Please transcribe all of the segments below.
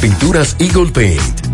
Pinturas Eagle Paint,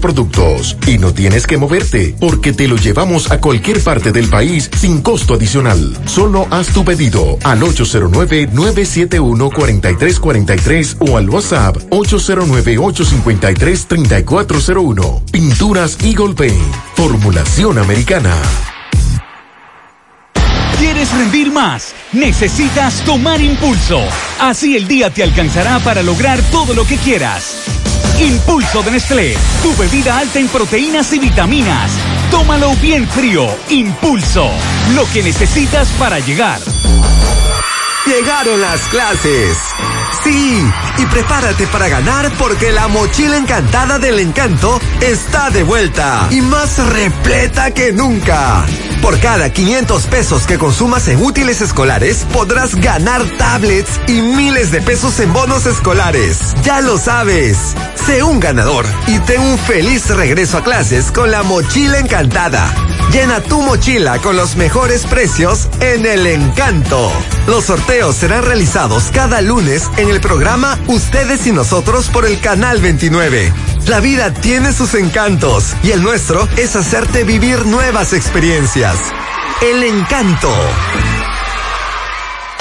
productos. Y no tienes que moverte, porque te lo llevamos a cualquier parte del país sin costo adicional. Solo haz tu pedido al 809-971-4343 o al WhatsApp 809-853-3401. Pinturas Eagle Paint. Formulación americana. ¿Quieres rendir más? Necesitas tomar impulso. Así el día te alcanzará para lograr todo lo que quieras. Impulso de Nestlé, tu bebida alta en proteínas y vitaminas. Tómalo bien frío. Impulso, lo que necesitas para llegar. Llegaron las clases. Sí, y prepárate para ganar porque la mochila encantada del encanto está de vuelta y más repleta que nunca. Por cada 500 pesos que consumas en útiles escolares, podrás ganar tablets y miles de pesos en bonos escolares. Ya lo sabes. Sé un ganador y ten un feliz regreso a clases con la mochila encantada. Llena tu mochila con los mejores precios en el encanto. Los sorteos serán realizados cada lunes en el programa Ustedes y Nosotros por el Canal 29. La vida tiene sus encantos y el nuestro es hacerte vivir nuevas experiencias. El encanto.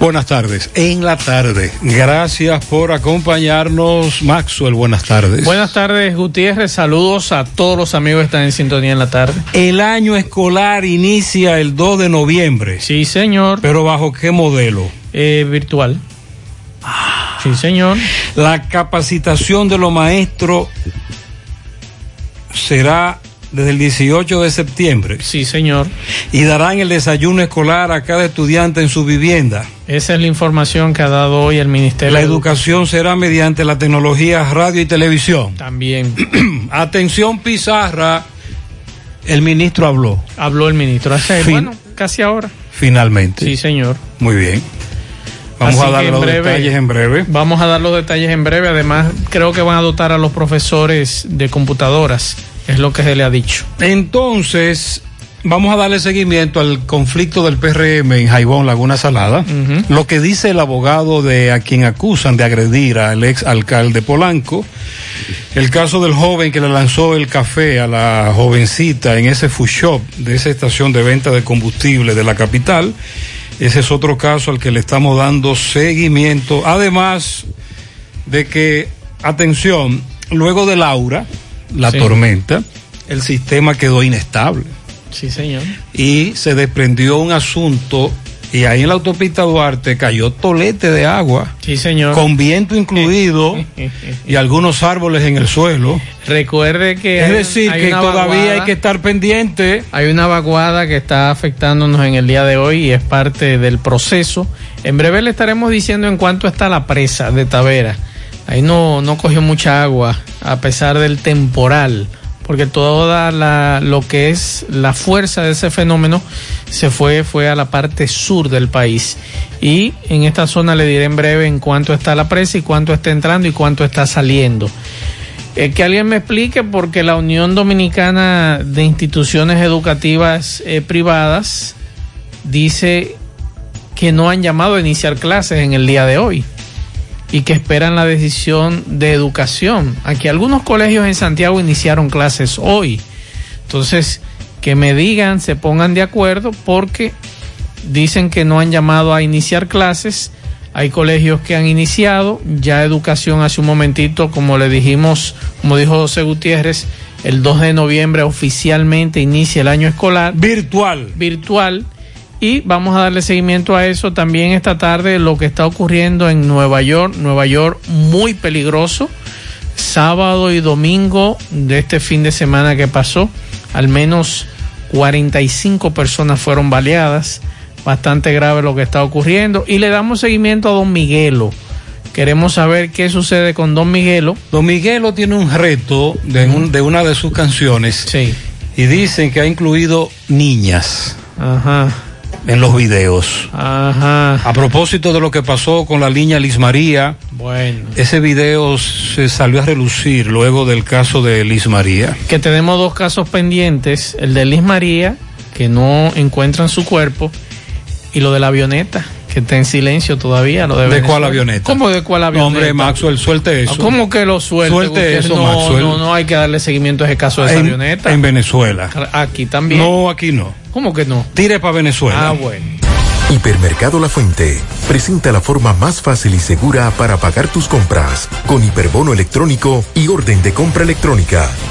Buenas tardes. En la tarde. Gracias por acompañarnos, Maxwell. Buenas tardes. Buenas tardes, Gutiérrez. Saludos a todos los amigos que están en sintonía en la tarde. El año escolar inicia el 2 de noviembre. Sí, señor. ¿Pero bajo qué modelo? Eh, virtual. sí, señor. La capacitación de los maestros será desde el 18 de septiembre. Sí, señor. Y darán el desayuno escolar a cada estudiante en su vivienda. Esa es la información que ha dado hoy el Ministerio. La educación será mediante la tecnología radio y televisión. También. Atención, Pizarra. El ministro habló. Habló el ministro hace, Fin- bueno, casi ahora. Finalmente. Sí, señor. Muy bien. Vamos Así a dar los breve- detalles en breve. Vamos a dar los detalles en breve. Además, creo que van a dotar a los profesores de computadoras. Es lo que se le ha dicho. Entonces, vamos a darle seguimiento al conflicto del PRM en Jaibón, Laguna Salada. Lo que dice el abogado de a quien acusan de agredir al ex alcalde Polanco. El caso del joven que le lanzó el café a la jovencita en ese food shop de esa estación de venta de combustible de la capital. Ese es otro caso al que le estamos dando seguimiento. Además de que, atención, luego de Laura, la Sí. tormenta, el sistema quedó inestable Sí, señor. y se desprendió un asunto y ahí en la autopista Duarte cayó tolete de agua Sí, señor. con viento incluido y algunos árboles en el suelo. Recuerde que Es hay- decir, hay que todavía vaguada- hay que estar pendiente. Hay una vaguada que está afectándonos en el día de hoy y es parte del proceso. En breve le estaremos diciendo en cuánto está la presa de Tavera. Ahí no, no cogió mucha agua a pesar del temporal, porque toda la, lo que es la fuerza de ese fenómeno se fue, fue a la parte sur del país. Y en esta zona le diré en breve en cuánto está la presa y cuánto está entrando y cuánto está saliendo. Eh, que alguien me explique porque la Unión Dominicana de Instituciones Educativas eh, Privadas dice que no han llamado a iniciar clases en el día de hoy y que esperan la decisión de educación. Aquí algunos colegios en Santiago iniciaron clases hoy. Entonces, que me digan, se pongan de acuerdo porque dicen que no han llamado a iniciar clases. Hay colegios que han iniciado, ya educación hace un momentito, como le dijimos, como dijo José Gutiérrez, el 2 de noviembre oficialmente inicia el año escolar. Virtual. Virtual. Y vamos a darle seguimiento a eso también esta tarde, lo que está ocurriendo en Nueva York. Nueva York muy peligroso. Sábado y domingo de este fin de semana que pasó, al menos 45 personas fueron baleadas. Bastante grave lo que está ocurriendo. Y le damos seguimiento a Don Miguelo. Queremos saber qué sucede con Don Miguelo. Don Miguelo tiene un reto de, un, de una de sus canciones. Sí. Y dicen que ha incluido niñas. Ajá en los videos. Ajá. A propósito de lo que pasó con la niña Liz María, bueno. ese video se salió a relucir luego del caso de Liz María. Que tenemos dos casos pendientes, el de Liz María, que no encuentran su cuerpo, y lo de la avioneta, que está en silencio todavía. Lo de, ¿De cuál avioneta? ¿Cómo de cuál avioneta? No, hombre, Maxwell, suelte eso. ¿Cómo que lo suelte? Suelte eso, no, Maxwell. No, no hay que darle seguimiento a ese caso de esa en, avioneta. En Venezuela. Aquí también. No, aquí no. ¿Cómo que no? Tire para Venezuela. Ah, bueno. Hipermercado La Fuente presenta la forma más fácil y segura para pagar tus compras con hiperbono electrónico y orden de compra electrónica.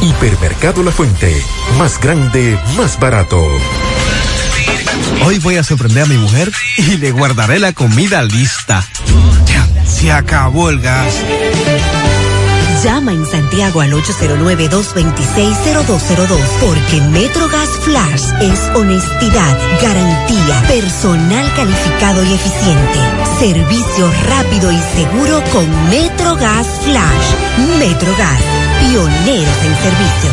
Hipermercado La Fuente, más grande, más barato. Hoy voy a sorprender a mi mujer y le guardaré la comida lista. Se acabó el gas. Llama en Santiago al 809-226-0202 porque MetroGas Flash es honestidad, garantía, personal calificado y eficiente, servicio rápido y seguro con MetroGas Flash. MetroGas, pioneros en servicio.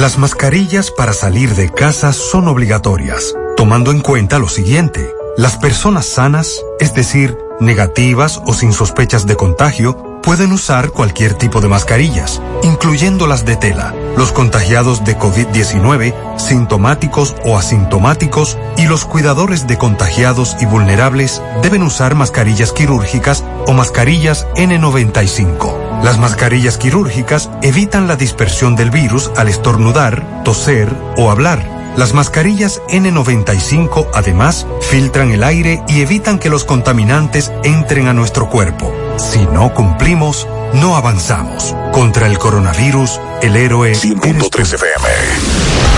Las mascarillas para salir de casa son obligatorias, tomando en cuenta lo siguiente. Las personas sanas, es decir, negativas o sin sospechas de contagio, pueden usar cualquier tipo de mascarillas, incluyendo las de tela. Los contagiados de COVID-19, sintomáticos o asintomáticos y los cuidadores de contagiados y vulnerables deben usar mascarillas quirúrgicas o mascarillas N95. Las mascarillas quirúrgicas evitan la dispersión del virus al estornudar, toser o hablar. Las mascarillas N95 además filtran el aire y evitan que los contaminantes entren a nuestro cuerpo. Si no cumplimos, no avanzamos. Contra el coronavirus, el héroe eres tú. 100.3 FM.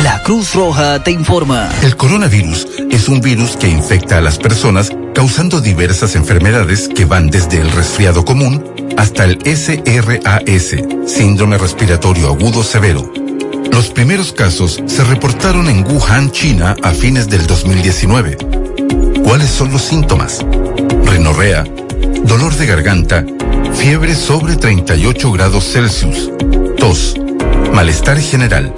La Cruz Roja te informa. El coronavirus es un virus que infecta a las personas causando diversas enfermedades que van desde el resfriado común hasta el SRAS, síndrome respiratorio agudo severo. Los primeros casos se reportaron en Wuhan, China, a fines del 2019. ¿Cuáles son los síntomas? Rinorrea, dolor de garganta, fiebre sobre 38 grados Celsius, tos, malestar general.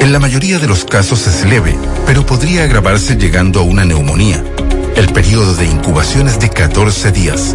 En la mayoría de los casos es leve, pero podría agravarse llegando a una neumonía. El periodo de incubación es de 14 días.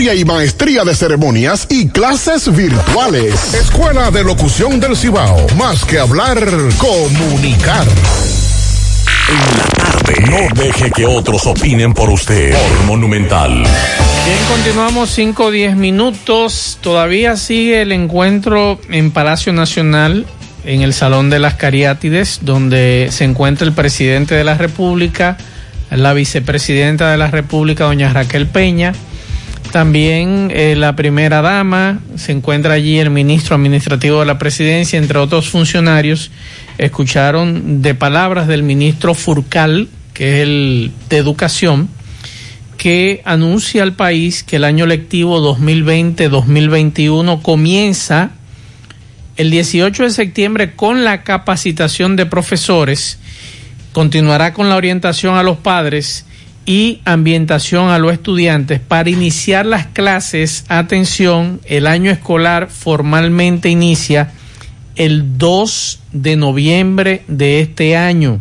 y maestría de ceremonias y clases virtuales. Escuela de Locución del Cibao. Más que hablar, comunicar. En la tarde. No deje que otros opinen por usted. Por Monumental. Bien, continuamos 5 o 10 minutos. Todavía sigue el encuentro en Palacio Nacional, en el Salón de las Cariátides, donde se encuentra el presidente de la República, la vicepresidenta de la República, doña Raquel Peña. También eh, la primera dama, se encuentra allí el ministro administrativo de la presidencia, entre otros funcionarios. Escucharon de palabras del ministro Furcal, que es el de educación, que anuncia al país que el año lectivo 2020-2021 comienza el 18 de septiembre con la capacitación de profesores, continuará con la orientación a los padres y ambientación a los estudiantes para iniciar las clases. Atención, el año escolar formalmente inicia el 2 de noviembre de este año.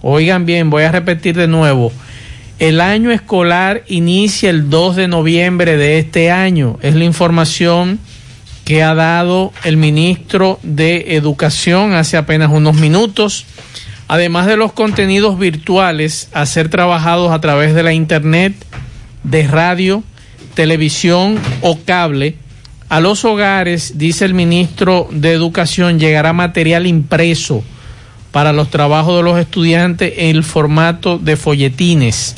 Oigan bien, voy a repetir de nuevo. El año escolar inicia el 2 de noviembre de este año. Es la información que ha dado el ministro de Educación hace apenas unos minutos. Además de los contenidos virtuales a ser trabajados a través de la Internet, de radio, televisión o cable, a los hogares, dice el ministro de Educación, llegará material impreso para los trabajos de los estudiantes en el formato de folletines.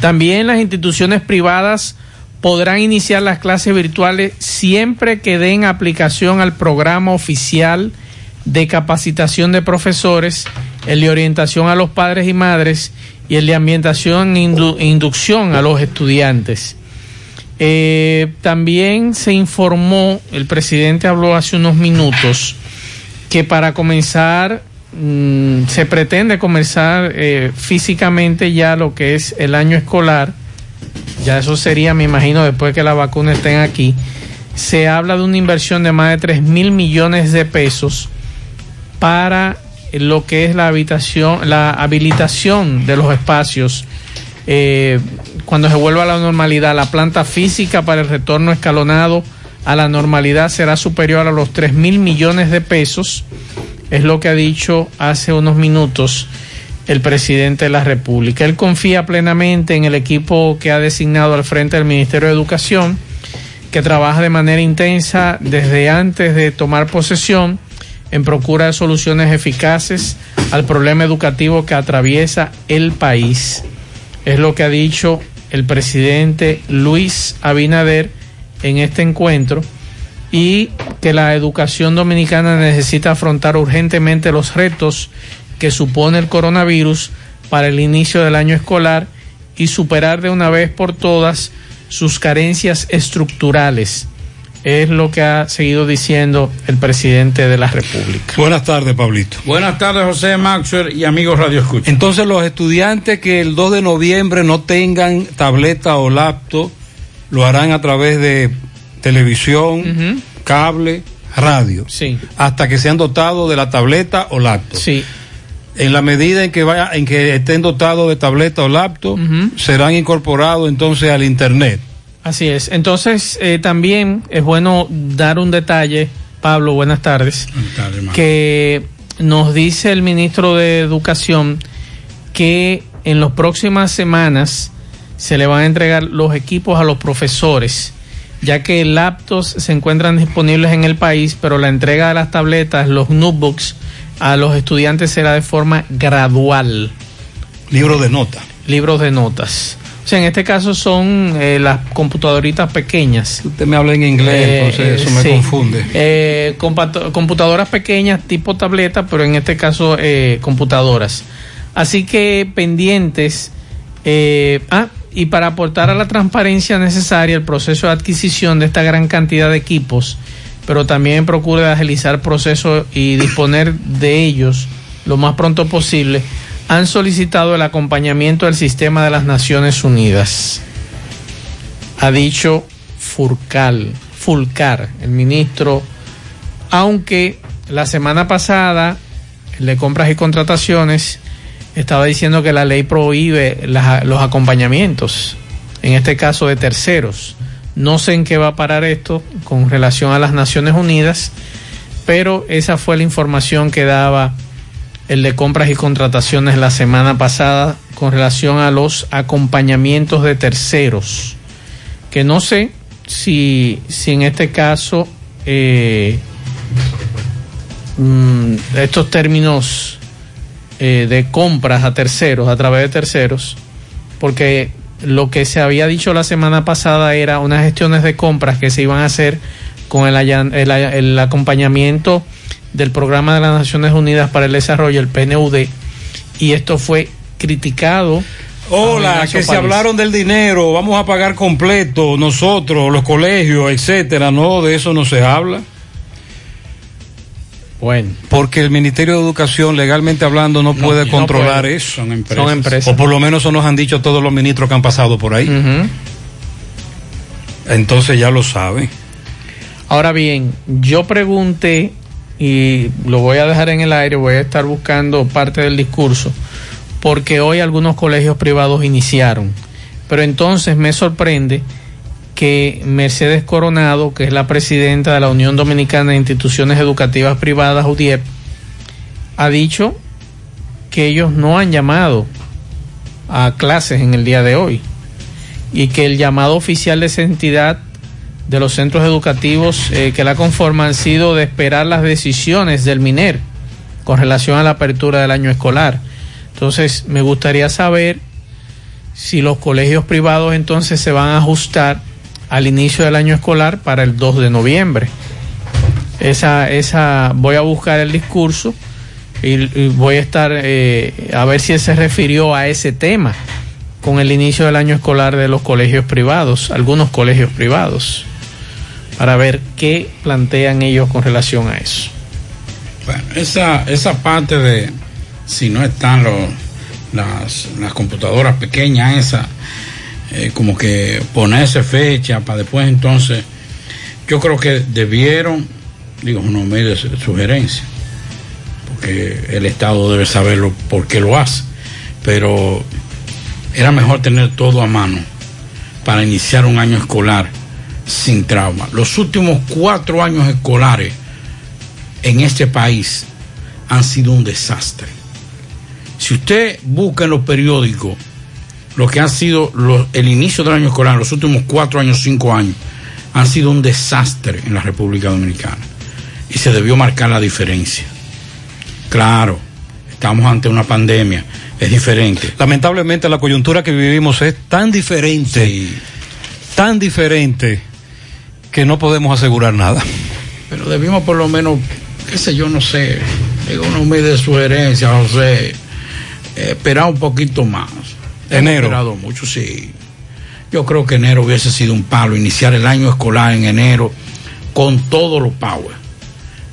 También las instituciones privadas podrán iniciar las clases virtuales siempre que den aplicación al programa oficial de capacitación de profesores, el de orientación a los padres y madres y el de ambientación e inducción a los estudiantes. Eh, también se informó, el presidente habló hace unos minutos, que para comenzar, mmm, se pretende comenzar eh, físicamente ya lo que es el año escolar, ya eso sería, me imagino, después que la vacuna estén aquí, se habla de una inversión de más de 3 mil millones de pesos para lo que es la habitación, la habilitación de los espacios eh, cuando se vuelva a la normalidad. La planta física para el retorno escalonado a la normalidad será superior a los 3 mil millones de pesos, es lo que ha dicho hace unos minutos el presidente de la República. Él confía plenamente en el equipo que ha designado al frente del Ministerio de Educación, que trabaja de manera intensa desde antes de tomar posesión en procura de soluciones eficaces al problema educativo que atraviesa el país. Es lo que ha dicho el presidente Luis Abinader en este encuentro y que la educación dominicana necesita afrontar urgentemente los retos que supone el coronavirus para el inicio del año escolar y superar de una vez por todas sus carencias estructurales. Es lo que ha seguido diciendo el presidente de la República. Buenas tardes, Pablito. Buenas tardes, José Maxwell y amigos Radio Escucha. Entonces, los estudiantes que el 2 de noviembre no tengan tableta o laptop, lo harán a través de televisión, cable, radio. Sí. Hasta que sean dotados de la tableta o laptop. Sí. En la medida en que vaya, en que estén dotados de tableta o laptop, serán incorporados entonces al internet. Así es. Entonces, eh, también es bueno dar un detalle, Pablo, buenas tardes, que nos dice el ministro de Educación que en las próximas semanas se le van a entregar los equipos a los profesores, ya que laptops se encuentran disponibles en el país, pero la entrega de las tabletas, los notebooks, a los estudiantes será de forma gradual. Libros de notas. Libros de notas. O sea, en este caso son eh, las computadoritas pequeñas. Usted me habla en inglés, Eh, entonces eso me sí. confunde. Eh, computadoras pequeñas tipo tableta, pero en este caso eh, computadoras. Así que pendientes. eh, ah, y para aportar a la transparencia necesaria el proceso de adquisición de esta gran cantidad de equipos, pero también procura agilizar el proceso y disponer de ellos lo más pronto posible, han solicitado el acompañamiento del sistema de las Naciones Unidas. Ha dicho Furcal, Fulcar, el ministro, aunque la semana pasada el de compras y contrataciones estaba diciendo que la ley prohíbe los acompañamientos, en este caso de terceros. No sé en qué va a parar esto con relación a las Naciones Unidas, pero esa fue la información que daba el de compras y contrataciones la semana pasada con relación a los acompañamientos de terceros, que no sé si, si en este caso eh, mm, estos términos eh, de compras a terceros, a través de terceros, porque lo que se había dicho la semana pasada era unas gestiones de compras que se iban a hacer con el, el- el acompañamiento del programa de las Naciones Unidas para el Desarrollo, el PNUD, y esto fue criticado. Hola, que se hablaron del dinero, vamos a pagar completo, nosotros, los colegios, etcétera. No, de eso no se habla. Bueno. Porque el Ministerio de Educación, legalmente hablando, no, puede no controlar puede. eso. Son empresas. Son empresas. O por lo menos eso nos han dicho todos los ministros que han pasado por ahí. Entonces ya lo sabe. Ahora bien, yo pregunté, y lo voy a dejar en el aire, voy a estar buscando parte del discurso, porque hoy algunos colegios privados iniciaron. Pero entonces me sorprende que Mercedes Coronado, que es la presidenta de la Unión Dominicana de Instituciones Educativas Privadas, UDIEP, ha dicho que ellos no han llamado a clases en el día de hoy y que el llamado oficial de esa entidad de los centros educativos eh, que la conforman han sido de esperar las decisiones del MINER con relación a la apertura del año escolar. Entonces, me gustaría saber si los colegios privados entonces se van a ajustar al inicio del año escolar para el 2 de noviembre. Esa, esa, voy a buscar el discurso y, voy a estar eh, a ver si se refirió a ese tema con el inicio del año escolar de los colegios privados, algunos colegios privados, para ver qué plantean ellos con relación a eso. Bueno, esa, esa parte de si no están los, las, las computadoras pequeñas, esa, eh, como que ponerse fecha para después entonces, yo creo que debieron, digo, no me de su- sugerencia, porque el Estado debe saberlo por qué lo hace, pero era mejor tener todo a mano para iniciar un año escolar sin trauma. Los últimos cuatro años escolares en este país han sido un desastre. Si usted busca en los periódicos lo que ha sido el inicio del año escolar, los últimos cuatro años, cinco años, han sido un desastre en la República Dominicana. Y se debió marcar la diferencia. Claro, estamos ante una pandemia, es diferente. Lamentablemente la coyuntura que vivimos es tan diferente, tan diferente, que no podemos asegurar nada. Pero debimos por lo menos, qué sé yo, no sé, digo una humilde sugerencia, no sé, eh, esperar un poquito más. Hemos Enero. esperado mucho, sí. Yo creo que enero hubiese sido un palo, iniciar el año escolar en enero con todos los power,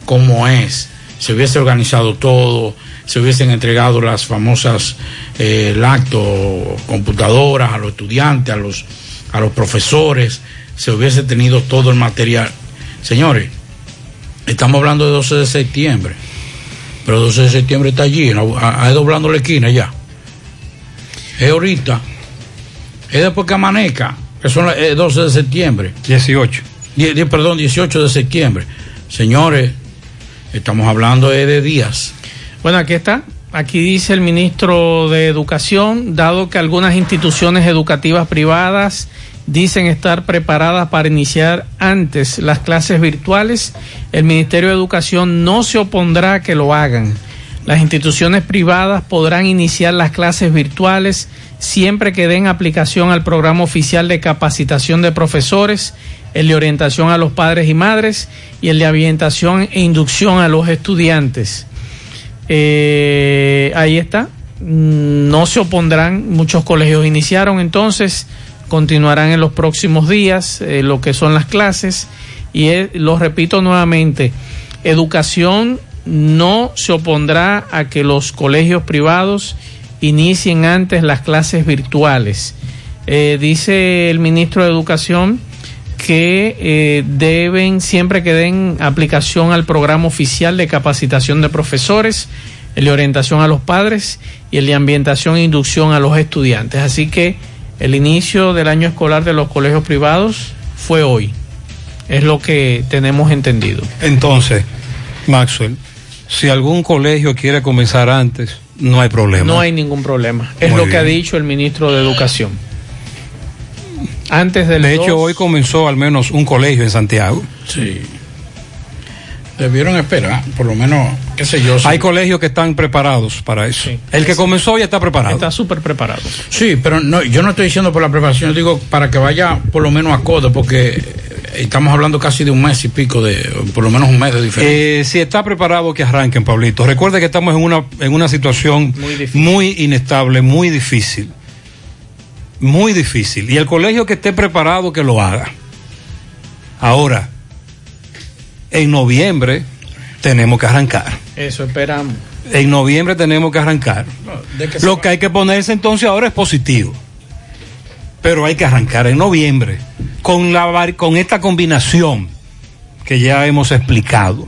como es. Se hubiese organizado todo, se hubiesen entregado las famosas eh, lacto, computadoras a los estudiantes, a los, a los profesores, se hubiese tenido todo el material. Señores, estamos hablando de 12 de septiembre, pero 12 de septiembre está allí, en la- a- a- doblando la esquina ya. Es ahorita, es después que amanezca, que son las eh, 12 de septiembre. 18. Die- perdón, 18 de septiembre. Señores, estamos hablando eh, de días. Bueno, aquí está. Aquí dice el ministro de Educación, dado que algunas instituciones educativas privadas dicen estar preparadas para iniciar antes las clases virtuales, el Ministerio de Educación no se opondrá a que lo hagan. Las instituciones privadas podrán iniciar las clases virtuales siempre que den aplicación al programa oficial de capacitación de profesores, el de orientación a los padres y madres y el de orientación e inducción a los estudiantes. Eh, ahí está. Mm, No se opondrán. Muchos colegios iniciaron entonces. Continuarán en los próximos días eh, lo que son las clases. Y eh, lo repito nuevamente. Educación no se opondrá a que los colegios privados inicien antes las clases virtuales. Eh, dice el ministro de Educación que deben, siempre que den aplicación al programa oficial de capacitación de profesores, el de orientación a los padres y el de ambientación e inducción a los estudiantes. Así que el inicio del año escolar de los colegios privados fue hoy. Es lo que tenemos entendido. Entonces, Maxwell, si algún colegio quiere comenzar antes, no hay problema. No hay ningún problema. Es Muy lo que ha dicho el ministro de Educación. Antes del De hecho, 2, hoy comenzó al menos un colegio en Santiago. Sí. Debieron esperar, por lo menos, qué sé yo. si- Hay colegios que están preparados para eso. El que comenzó ya está preparado. Está súper preparado. Sí, pero no, yo no estoy diciendo por la preparación, yo digo para que vaya por lo menos acorde, porque eh, estamos hablando casi de un mes y pico, de por lo menos un mes de diferencia. Eh, si está preparado, que arranquen, Pablito. Recuerde que estamos en una, en una situación muy, inestable, muy difícil. Muy difícil. Y el colegio que esté preparado, que lo haga. Ahora, en noviembre tenemos que arrancar. Eso esperamos. En noviembre tenemos que arrancar. que Lo que hay que ponerse entonces ahora es positivo. Pero hay que arrancar en noviembre con, la, con esta combinación que ya hemos explicado.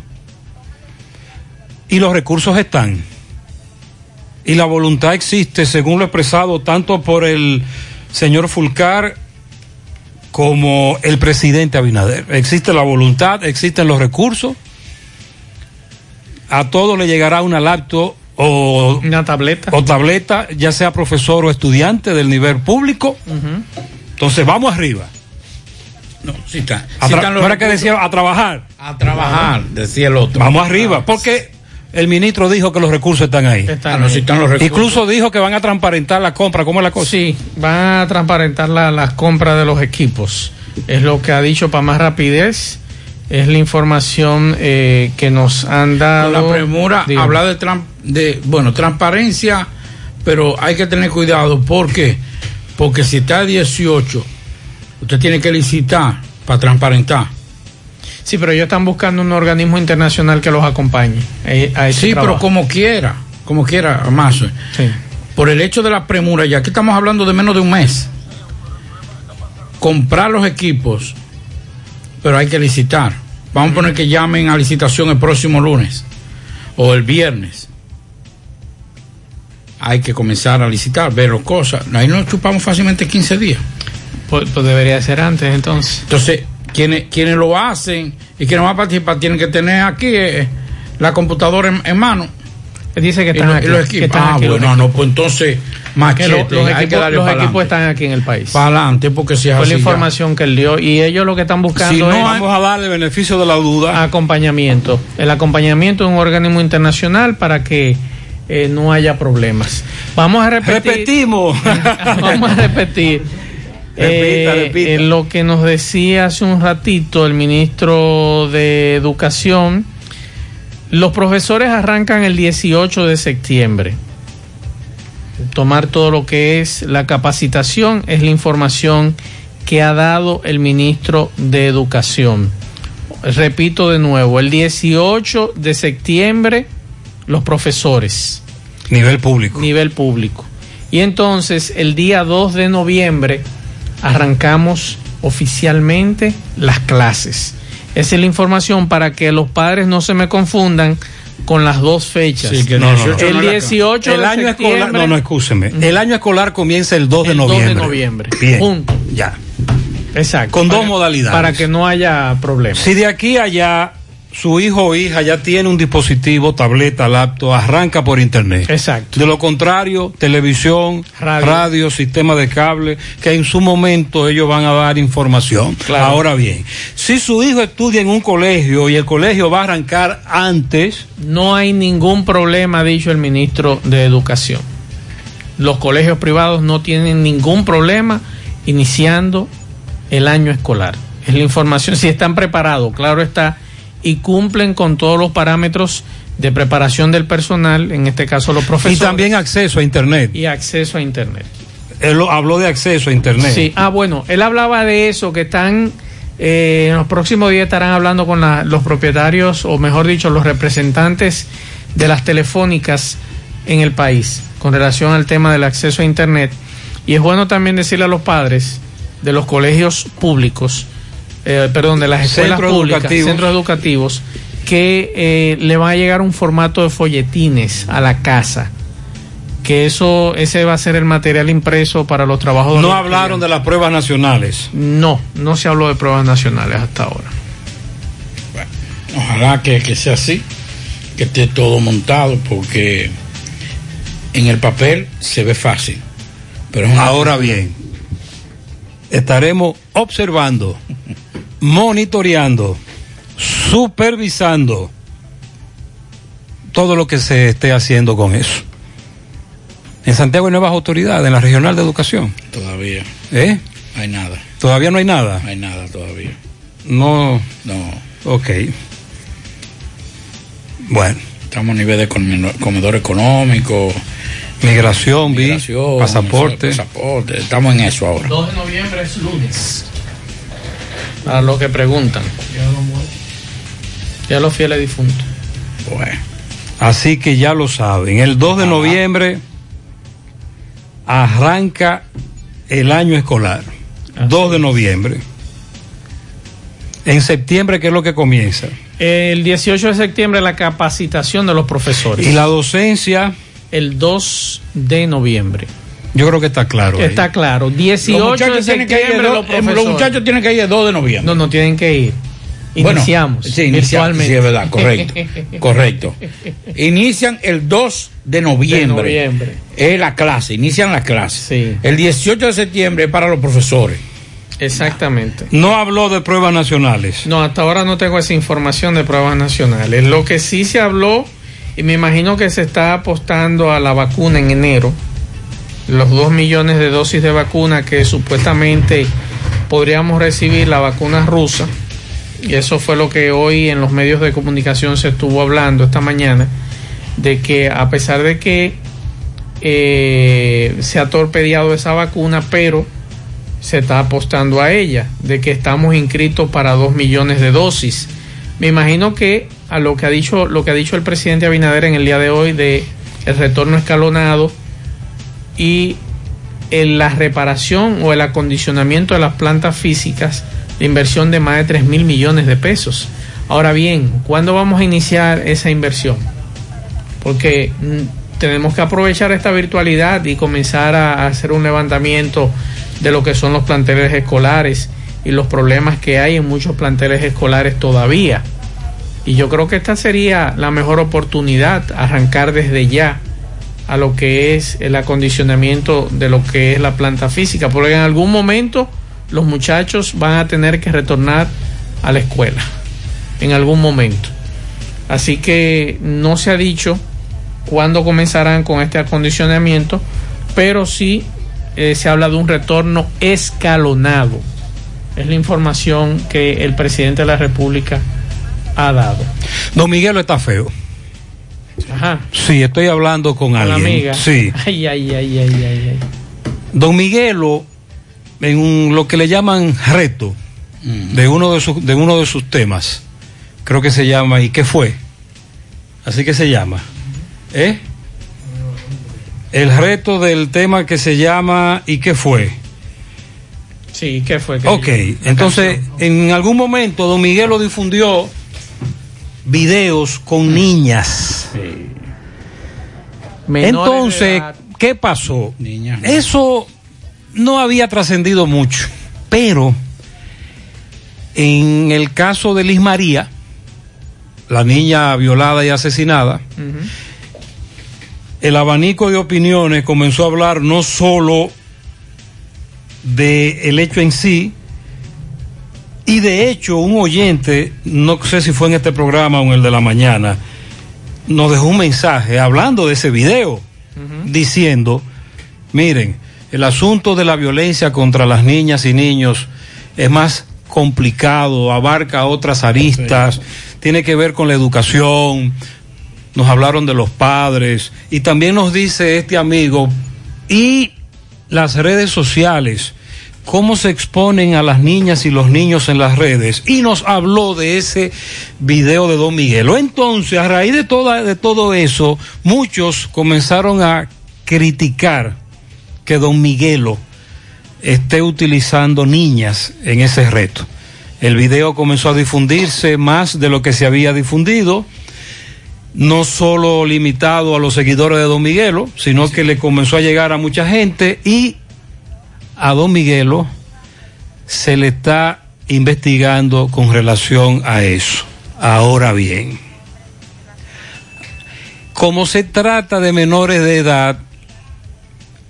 Y los recursos están. Y la voluntad existe, según lo expresado tanto por el señor Fulcar como el presidente Abinader. Existe la voluntad, existen los recursos. A todos le llegará una laptop o una tableta o tableta, ya sea profesor o estudiante del nivel público. Entonces vamos arriba. No, sí está. A Sí están los que decía a trabajar. A trabajar, decía el otro. Vamos arriba, porque el ministro dijo que los recursos están ahí. Ah, no, sí están los recursos. Incluso dijo que van a transparentar la compra. ¿Cómo es la cosa? Sí, van a transparentar la- las compras de los equipos. Es lo que ha dicho para más rapidez. Es la información eh, que nos han dado. Con la premura, Dígame. hablar de, tran- de, bueno, transparencia, pero hay que tener cuidado. ¿Por qué? Porque si está a 18, usted tiene que licitar para transparentar. Sí, pero ellos están buscando un organismo internacional que los acompañe. eh, a ese Sí, pero como quiera, como quiera, más. Por el hecho de la premura, ya que estamos hablando de menos de un mes, comprar los equipos, pero hay que licitar. Vamos a poner que llamen a licitación el próximo lunes o el viernes. Hay que comenzar a licitar, ver las cosas. Ahí nos chupamos fácilmente 15 días. Pues, pues debería ser antes entonces. Entonces, quienes, quienes lo hacen y quienes van a participar tienen que tener aquí eh, la computadora en, en mano. Dice que Y están aquí. y los que equipos. están Ah, aquí los bueno, no, pues entonces, Que machete, lo- los hay que equipos, darle los equipos están aquí en el país. Para adelante, porque si es Fue así la ya. información que él dio. Y ellos lo que están buscando Si no es vamos a darle beneficio de la duda. acompañamiento. El acompañamiento de un organismo internacional para que eh, no haya problemas. Vamos a repetir. Repetimos. Vamos a repetir. Repita, Eh, repita. eh, lo que nos decía hace un ratito el ministro de Educación, los profesores arrancan el 18 de septiembre. Tomar todo lo que es la capacitación es la información que ha dado el ministro de Educación. Repito de nuevo, el 18 de septiembre los profesores Nivel público. nivel público. Y entonces el día 2 de noviembre arrancamos oficialmente las clases. Esa es la información para que los padres no se me confundan con las dos fechas. Sí, que no, no, no. El 18 el de año escolar, no, no, escúcheme. El año escolar comienza el 2 de el 2 noviembre. de noviembre. Bien. Punto. Ya. Exacto. Con dos modalidades. Para que no haya problemas. Si de aquí a allá su hijo o hija ya tiene un dispositivo, tableta, laptop, arranca por internet. Exacto. De lo contrario, televisión, Radio. radio, sistema de cable, que en su momento ellos van a dar información. Claro. Ahora bien, si su hijo estudia en un colegio y el colegio va a arrancar antes, No hay ningún problema, ha dicho el ministro de Educación. Los colegios privados no tienen ningún problema iniciando el año escolar. Es la información, si están preparados, claro está, y cumplen con todos los parámetros de preparación del personal, en este caso los profesores. y también acceso a internet. y acceso a Internet. Él habló de acceso a internet. Sí, ah, bueno, él hablaba de eso, que están, eh, en los próximos días estarán hablando con la- los propietarios, o mejor dicho, los representantes de las telefónicas en el país, con relación al tema del acceso a Internet. Y es bueno también decirle a los padres de los colegios públicos, eh, perdón, de las escuelas Centros públicas, educativos. centros educativos, que eh, le va a llegar un formato de folletines a la casa que eso ese va a ser el material impreso para los trabajos de No hablaron de las pruebas nacionales. no no se habló de pruebas nacionales hasta ahora Ojalá que, que sea así, que esté todo montado, porque en el papel se ve fácil. Pero Ahora bien, estaremos observando, monitoreando, supervisando todo lo que se esté haciendo con eso. En Santiago hay nuevas autoridades, en la regional de educación. Todavía ¿Eh? no hay nada, Todavía no hay nada. no hay nada todavía. No. No, Ok. Bueno, estamos a nivel de comedor económico, migración, vi, migración, pasaporte. pasaporte, estamos en eso ahora. 2 de noviembre es lunes a lo que preguntan. Ya los fieles difuntos. Bueno, Así que ya lo saben, el 2 de noviembre arranca el año escolar. 2 de noviembre. En septiembre, ¿qué es lo que comienza? el 18 de septiembre la capacitación de los profesores. Y la docencia, el 2 de noviembre yo creo que está claro. ahí. está claro 18 los de muchachos, tienen que ir septiembre los eh, muchachos tienen que ir el 2 de noviembre. no no tienen que ir Bueno, iniciamos sí, iniciamos, virtualmente sí, es verdad, correcto. correcto. Inician el 2 de noviembre. De noviembre. Es la clase, inician la clase. Sí. El 18 de septiembre es para los profesores. exactamente No habló de pruebas nacionales. No, hasta ahora no tengo esa información de pruebas nacionales. Lo que sí se habló, y me imagino que se está apostando a la vacuna en enero, los dos millones de dosis de vacuna que supuestamente podríamos recibir la vacuna rusa, y eso fue lo que hoy en los medios de comunicación se estuvo hablando esta mañana, de que a pesar de que eh, se ha torpedeado esa vacuna, pero se está apostando a ella, de que estamos inscritos para dos millones de dosis. Me imagino que a lo que ha dicho, lo que ha dicho el presidente Abinader en el día de hoy de el retorno escalonado y en la reparación o el acondicionamiento de las plantas físicas de inversión de más de 3 mil millones de pesos. Ahora bien, ¿cuándo vamos a iniciar esa inversión? Porque mm, tenemos que aprovechar esta virtualidad y comenzar a, a hacer un levantamiento de lo que son los planteles escolares y los problemas que hay en muchos planteles escolares todavía. Y yo creo que esta sería la mejor oportunidad, arrancar desde ya a lo que es el acondicionamiento de lo que es la planta física, porque en algún momento los muchachos van a tener que retornar a la escuela, en algún momento. Así que no se ha dicho cuándo comenzarán con este acondicionamiento, pero sí eh, se habla de un retorno escalonado. Es la información que el presidente de la República ha dado. Don Miguelo está feo. Ajá. Sí, estoy hablando con, Con la alguien. amiga. Sí. Ay, ay, ay, ay, ay, ay. Don Miguelo, en un- lo que le llaman reto de, uno de, sus- de uno de sus temas, creo que se llama ¿Y qué fue? Así que se llama. ¿Eh? El reto del tema que se llama ¿Y qué fue? Sí, ¿qué fue? ¿Qué Ok, entonces en algún momento Don Miguelo difundió videos con niñas. De Entonces, edad. ¿qué pasó? Eso no había trascendido mucho, pero en el caso de Liz María, la niña violada y asesinada, el abanico de opiniones comenzó a hablar no solo de el hecho en sí, y de hecho un oyente, no sé si fue en este programa o en el de la mañana, nos dejó un mensaje hablando de ese video, diciendo, miren, el asunto de la violencia contra las niñas y niños es más complicado, abarca otras aristas, tiene que ver con la educación, nos hablaron de los padres y también nos dice este amigo, y las redes sociales, cómo se exponen a las niñas y los niños en las redes, y nos habló de ese video de Don Miguelo. Entonces, a raíz de, toda, de todo eso, muchos comenzaron a criticar que Don Miguelo esté utilizando niñas en ese reto. El video comenzó a difundirse más de lo que se había difundido no solo limitado a los seguidores de Don Miguelo, sino que le comenzó a llegar a mucha gente y a Don Miguelo se le está investigando con relación a eso. Ahora bien, como se trata de menores de edad,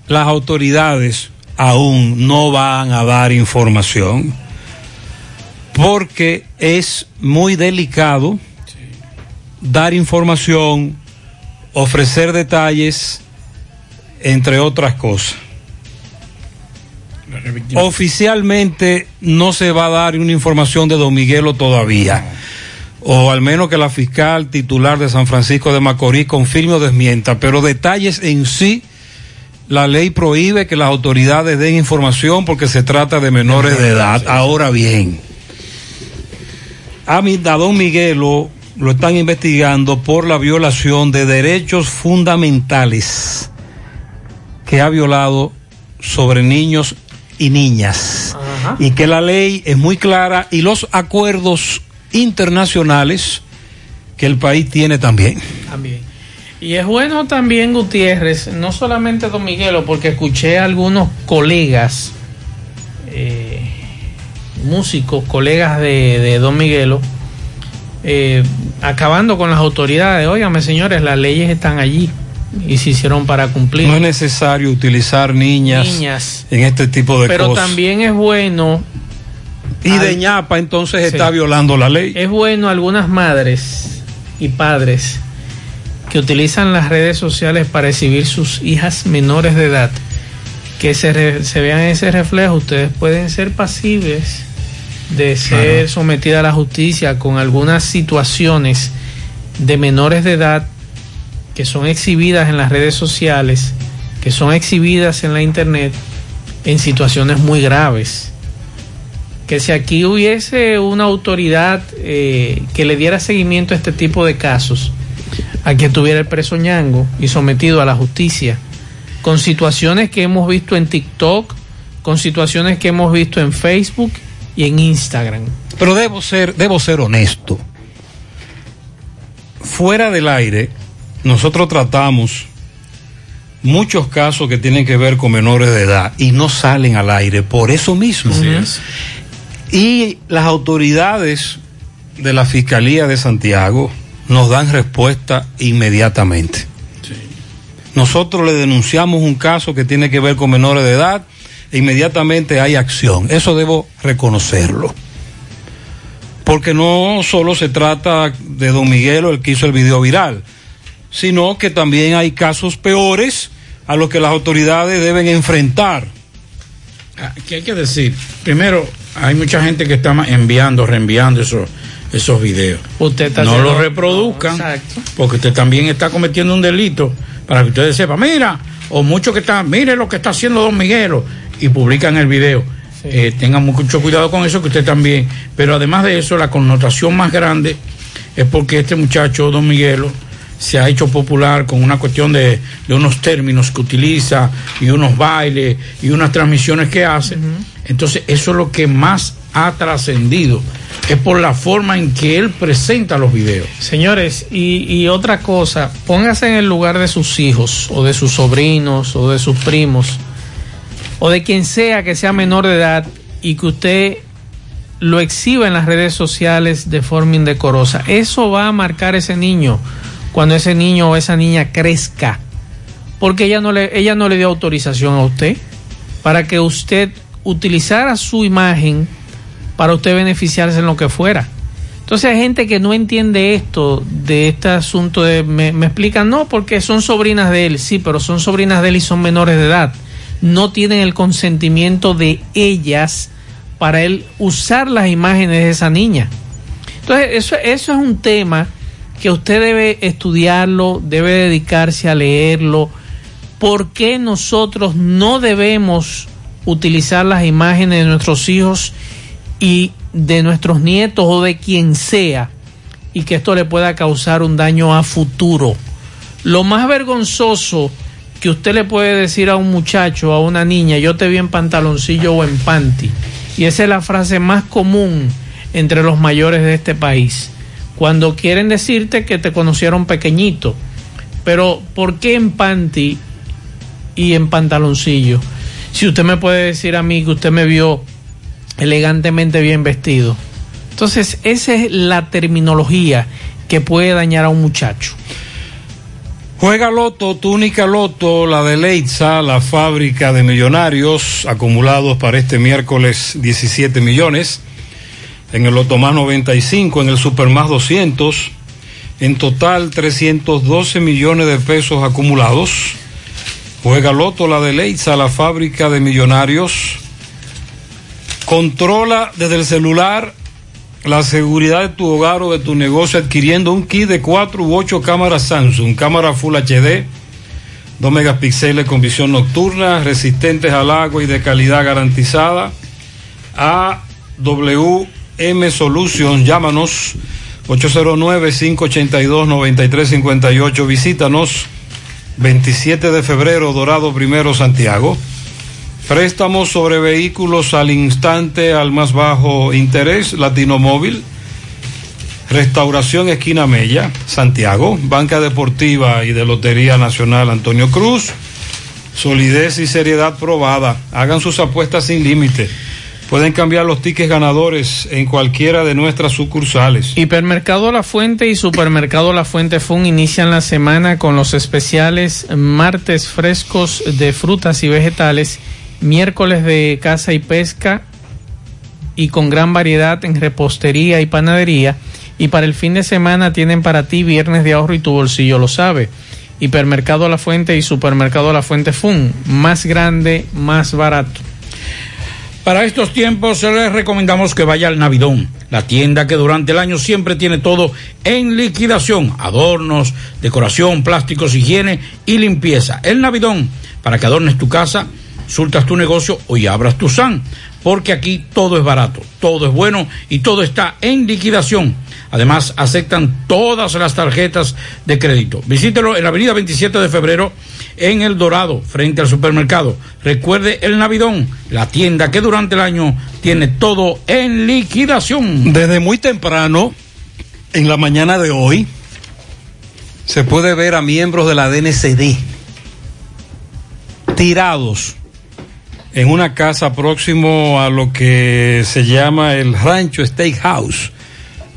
las autoridades aún no van a dar información porque es muy delicado dar información, ofrecer detalles, entre otras cosas. Oficialmente no se va a dar una información de Don Miguelo todavía. O al menos que la fiscal titular de San Francisco de Macorís confirme o desmienta. Pero detalles en sí, la ley prohíbe que las autoridades den información porque se trata de menores de edad. Ahora bien, a, mi, a Don Miguelo lo están investigando por la violación de derechos fundamentales que ha violado sobre niños y niñas. Ajá. Y que la ley es muy clara y los acuerdos internacionales que el país tiene también. También. Y es bueno también, Gutiérrez, no solamente Don Miguelo, porque escuché a algunos colegas, eh, músicos, colegas de, de Don Miguelo, eh, acabando con las autoridades. Óigame, señores, las leyes están allí y se hicieron para cumplir. No es necesario utilizar niñas, Niñas. en este tipo de Pero cosas. también es bueno. y de ñapa entonces Sí. está violando la ley. Es bueno algunas madres y padres que utilizan las redes sociales para exhibir sus hijas menores de edad, que se, re- se vean ese reflejo, ustedes pueden ser pasibles de ser Claro. sometidas a la justicia con algunas situaciones de menores de edad que son exhibidas en las redes sociales, que son exhibidas en la internet en situaciones muy graves que si aquí hubiese una autoridad eh, que le diera seguimiento a este tipo de casos, a que tuviera el preso ñango y sometido a la justicia, con situaciones que hemos visto en TikTok, con situaciones que hemos visto en Facebook y en Instagram. Pero debo ser, debo ser honesto. Fuera del aire, nosotros tratamos muchos casos que tienen que ver con menores de edad y no salen al aire por eso mismo. Así es. Y las autoridades de la Fiscalía de Santiago nos dan respuesta inmediatamente. Nosotros le denunciamos un caso que tiene que ver con menores de edad e inmediatamente hay acción. Eso debo reconocerlo. Porque no solo se trata de don Miguelo el que hizo el video viral, sino que también hay casos peores a los que las autoridades deben enfrentar. Ah, ¿Qué hay que decir? Primero, hay mucha gente que está enviando, reenviando esos, esos videos. Usted está no haciendo- lo reproduzcan, Exacto. porque usted también está cometiendo un delito, para que ustedes sepan, mira, o muchos que están, mire lo que está haciendo Don Miguelo, y publican el video. Eh, tengan mucho cuidado con eso, que usted también. Pero además de eso, la connotación más grande es porque este muchacho, Don Miguelo, se ha hecho popular con una cuestión de, de unos términos que utiliza y unos bailes y unas transmisiones que hace. Entonces, eso es lo que más ha trascendido. Es por la forma en que él presenta los videos. Señores, y, y otra cosa, póngase en el lugar de sus hijos, o de sus sobrinos, o de sus primos, o de quien sea que sea menor de edad y que usted lo exhiba en las redes sociales de forma indecorosa. Eso va a marcar ese niño cuando ese niño o esa niña crezca. Porque ella no le, ella no le dio autorización a usted para que usted utilizara su imagen para usted beneficiarse en lo que fuera. Entonces hay gente que no entiende esto, de este asunto de, me, me explican, no, porque son sobrinas de él, sí, pero son sobrinas de él y son menores de edad. No tienen el consentimiento de ellas para él usar las imágenes de esa niña. Entonces eso, eso es un tema que usted debe estudiarlo, debe dedicarse a leerlo. ¿Por qué nosotros no debemos utilizar las imágenes de nuestros hijos y de nuestros nietos o de quien sea y que esto le pueda causar un daño a futuro. Lo más vergonzoso que usted le puede decir a un muchacho, a una niña, yo te vi en pantaloncillo o en panty. Y esa es la frase más común entre los mayores de este país. Cuando quieren decirte que te conocieron pequeñito. Pero ¿por qué en panty y en pantaloncillo? Si usted me puede decir a mí que usted me vio elegantemente bien vestido. Entonces, esa es la terminología que puede dañar a un muchacho. Juega Loto, túnica Loto, la de Leitza, la fábrica de millonarios acumulados para este miércoles 17 millones. En el Loto más 95, en el Super más 200. En total 312 millones de pesos acumulados. Juega Loto, la de Leitza, la fábrica de millonarios. Controla desde el celular la seguridad de tu hogar o de tu negocio adquiriendo un kit de 4 u 8 cámaras Samsung, cámara Full HD, 2 megapíxeles con visión nocturna, resistentes al agua y de calidad garantizada. AWM Solutions, llámanos 809-582-9358, visítanos 27 de febrero, Dorado Primero, Santiago. Préstamos sobre vehículos al instante al más bajo interés, Latino Móvil. Restauración Esquina Mella, Santiago. Banca Deportiva y de Lotería Nacional Antonio Cruz. Solidez y seriedad probada. Hagan sus apuestas sin límite. Pueden cambiar los tickets ganadores en cualquiera de nuestras sucursales. Hipermercado La Fuente y Supermercado La Fuente Fun inician la semana con los especiales martes frescos de frutas y vegetales, miércoles de caza y pesca y con gran variedad en repostería y panadería. Y para el fin de semana tienen para ti viernes de ahorro y tu bolsillo lo sabe. Hipermercado La Fuente y Supermercado La Fuente Fun, más grande, más barato. Para estos tiempos les recomendamos que vaya al Navidón, la tienda que durante el año siempre tiene todo en liquidación, adornos, decoración, plásticos, higiene y limpieza. El Navidón, para que adornes tu casa, surtas tu negocio o y abras tu SAN, porque aquí todo es barato, todo es bueno y todo está en liquidación. Además, aceptan todas las tarjetas de crédito. Visítelo en la avenida 27 de febrero en El Dorado, frente al supermercado. Recuerde el Navidón, la tienda que durante el año tiene todo en liquidación. Desde muy temprano, en la mañana de hoy, se puede ver a miembros de la DNCD tirados en una casa próximo a lo que se llama el Rancho Steakhouse,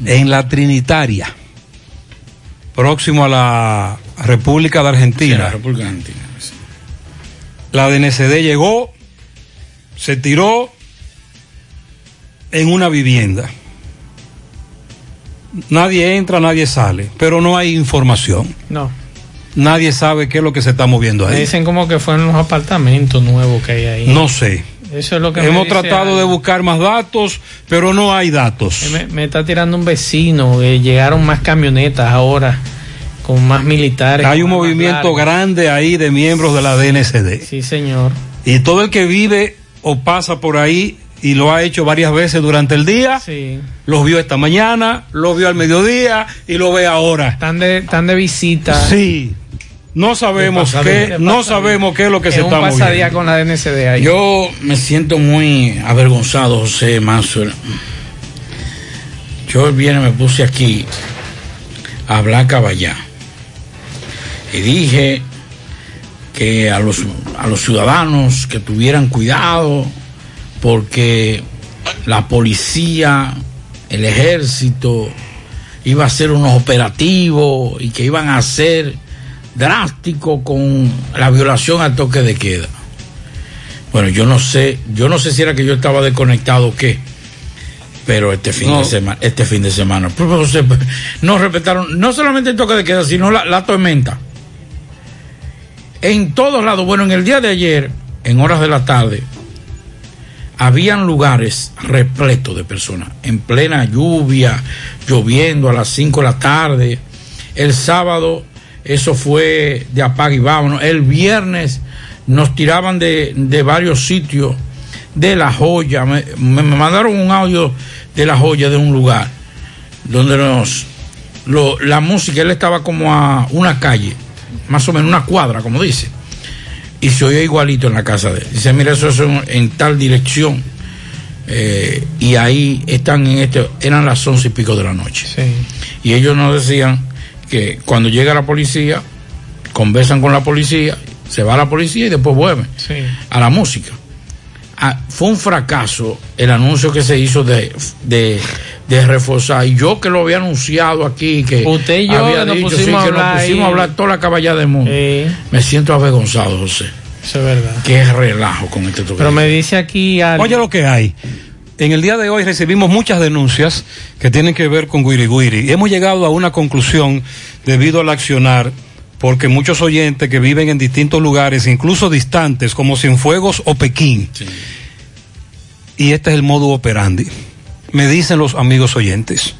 en la Trinitaria, próximo a la República de Argentina. Sí, la República Argentina. sí. La DNCD llegó, se tiró en una vivienda. Nadie entra, nadie sale, pero no hay información. No. Nadie sabe qué es lo que se está moviendo Me ahí. dicen como que fueron los apartamentos nuevos que hay ahí. No sé. Eso es lo que Hemos tratado de buscar más datos, pero no hay datos. Me, me está tirando un vecino. eh, llegaron más camionetas ahora con más militares. Hay un movimiento grande ahí de miembros de la DNCD. Sí, señor. Y todo el que vive o pasa por ahí y lo ha hecho varias veces durante el día, Sí. los vio esta mañana, los vio al mediodía y lo ve ahora. Están de, están de visita. Sí. No sabemos qué, no sabemos qué es lo que Es se un está pasadía moviendo. con la DNCD ahí. Yo me siento muy avergonzado, José Mansur. Yo el viernes me puse aquí a hablar caballá. Y dije que a los, a los ciudadanos que tuvieran cuidado porque la policía, el ejército, iba a hacer unos operativos y que iban a ser drásticos con la violación al toque de queda. Bueno, yo no sé, yo no sé si era que yo estaba desconectado o qué, pero este fin No. de semana, este fin de semana, pues, pues, se- no respetaron no solamente el toque de queda, sino la, la tormenta. En todos lados, bueno, en el día de ayer, en horas de la tarde, habían lugares repletos de personas, en plena lluvia, lloviendo a las 5 de la tarde. El sábado, eso fue de apaga y vámonos. El viernes nos tiraban de, de varios sitios de la joya. Me, me- mandaron un audio de la joya de un lugar donde nos. lo- la música, él estaba como a una calle, más o menos una cuadra, como dice y se oye igualito en la casa de él. Dice, mira, eso es en, en tal dirección. Eh, y ahí están en este, eran las once y pico de la noche. Y ellos nos decían que cuando llega la policía, conversan con la policía, se va la policía y después vuelven Sí. a la música. Ah, fue un fracaso el anuncio que se hizo de, de, de reforzar. Y yo que lo había anunciado aquí, que Usted y yo había nos dicho, pusimos sí, a que nos pusimos a hablar toda la caballada del mundo. Me siento avergonzado, José. Eso es verdad. Qué relajo con este toque. Pero me dice aquí alguien- Oye lo que hay. En el día de hoy recibimos muchas denuncias que tienen que ver con Guiri Guiri. Y hemos llegado a una conclusión debido al accionar, porque muchos oyentes que viven en distintos lugares, incluso distantes, como Cienfuegos o Pekín, y este es el modo operandi. Me dicen los amigos oyentes,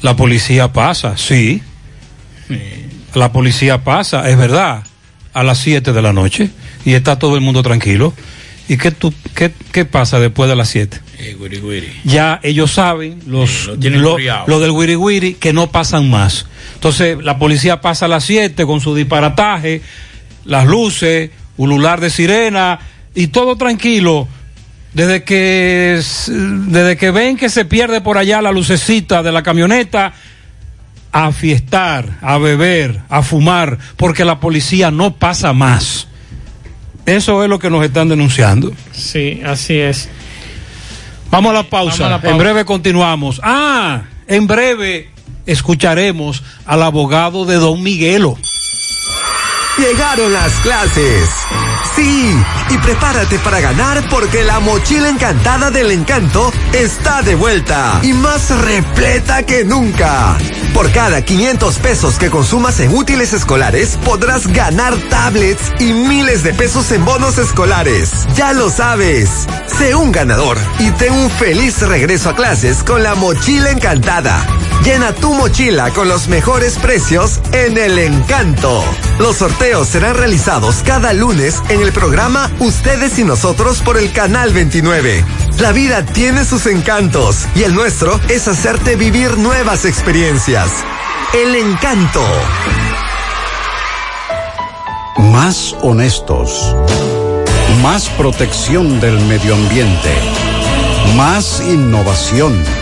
la policía pasa, sí. La policía pasa, es verdad, a las 7 de la noche y está todo el mundo tranquilo. ¿Y qué, tú, qué, qué pasa después de las 7? Eh, ya ellos saben, los, lo del wiri wiri, que no pasan más. Entonces, la policía pasa a las 7 con su disparataje, las luces, ulular de sirena y todo tranquilo. Desde que, desde que ven que se pierde por allá la lucecita de la camioneta, a fiestar, a beber, a fumar, porque la policía no pasa más. Eso es lo que nos están denunciando. Sí, así es. Vamos a la pausa. Vamos a la pausa. En breve continuamos. Ah, en breve escucharemos al abogado de Don Miguelo. Llegaron las clases. Sí, y prepárate para ganar porque la mochila encantada del encanto está de vuelta y más repleta que nunca. Por cada 500 pesos que consumas en útiles escolares, podrás ganar tablets y miles de pesos en bonos escolares. Ya lo sabes. Sé un ganador y ten un feliz regreso a clases con la mochila encantada. Llena tu mochila con los mejores precios en el encanto. Los sorteos serán realizados cada lunes en el programa Ustedes y Nosotros por el Canal 29. La vida tiene sus encantos y el nuestro es hacerte vivir nuevas experiencias. El encanto. Más honestos. Más protección del medio ambiente. Más innovación.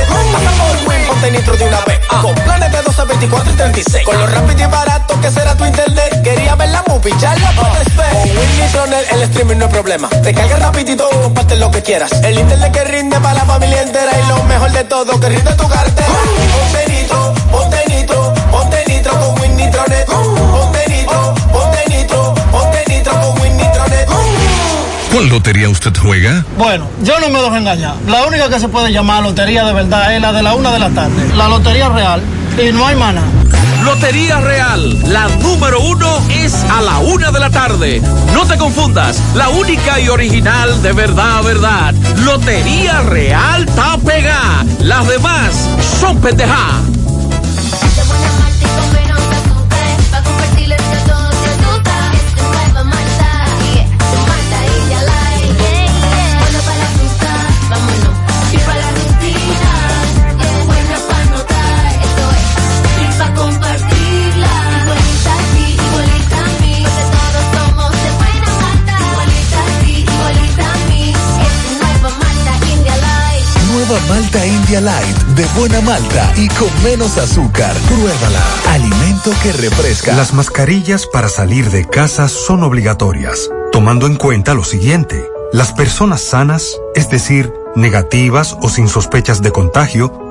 Nitro de una vez. Con planes de 12, 24 y 36. Con lo rápido y barato que será tu internet. Quería ver la movie, ya la puedes ver. Con Win Nitronet el streaming no es problema. Te carga rapidito, comparte lo que quieras. El internet que rinde para la familia entera. Y lo mejor de todo, que rinde tu cartera. Ponte nitro, ponte nitro, ponte nitro con Win Nitronet. Ponte ¿Cuál lotería usted juega? Bueno, yo no me dejo engañar. La única que se puede llamar lotería de verdad es la de la una de la tarde. La lotería real. Y no hay mana. Lotería Real, la número uno es a la una de la tarde. No te confundas, la única y original de verdad, verdad. Lotería Real está pegada. Las demás son pendejadas. India Light de buena malta y con menos azúcar. Pruébala. Alimento que refresca. Las mascarillas para salir de casa son obligatorias, tomando en cuenta lo siguiente. Las personas sanas, es decir, negativas o sin sospechas de contagio,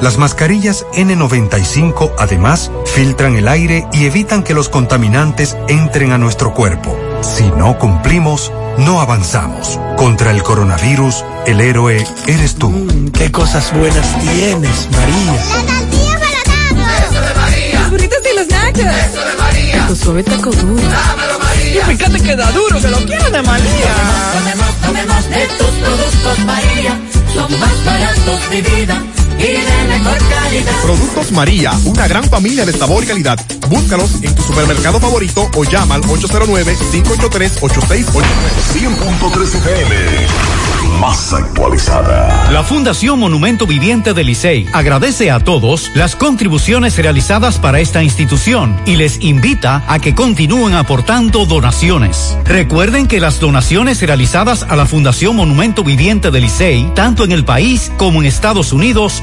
Las mascarillas N95 además filtran el aire y evitan que los contaminantes entren a nuestro cuerpo. Si no cumplimos, no avanzamos. Contra el coronavirus, el héroe eres tú. Qué cosas buenas tienes, María. La tortilla para Eso de María. Los burritos y los nachos. Eso de María. Tu suave taco duro. Dámelo, María. Y fíjate que da duro, que lo quiero de María. Tomemos, tomemos de tus productos, María. Son más baratos de vida y de mejor calidad. Productos María, una gran familia de sabor y calidad. Búscalos en tu supermercado favorito o llama al 809-583-8689. 100.3 FM, más actualizada. La Fundación Monumento Viviente del Licey agradece a todos las contribuciones realizadas para esta institución y les invita a que continúen aportando donaciones. Recuerden que las donaciones realizadas a la Fundación Monumento Viviente del Licey, tanto en el país como en Estados Unidos,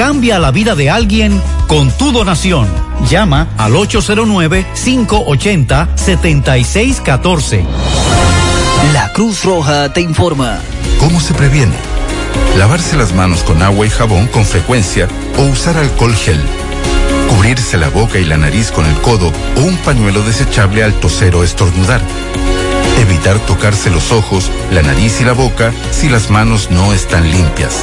Cambia la vida de alguien con tu donación. Llama al 809-580-7614. La Cruz Roja te informa. ¿Cómo se previene? Lavarse las manos con agua y jabón con frecuencia o usar alcohol gel. Cubrirse la boca y la nariz con el codo o un pañuelo desechable al toser o estornudar. Evitar tocarse los ojos, la nariz y la boca si las manos no están limpias.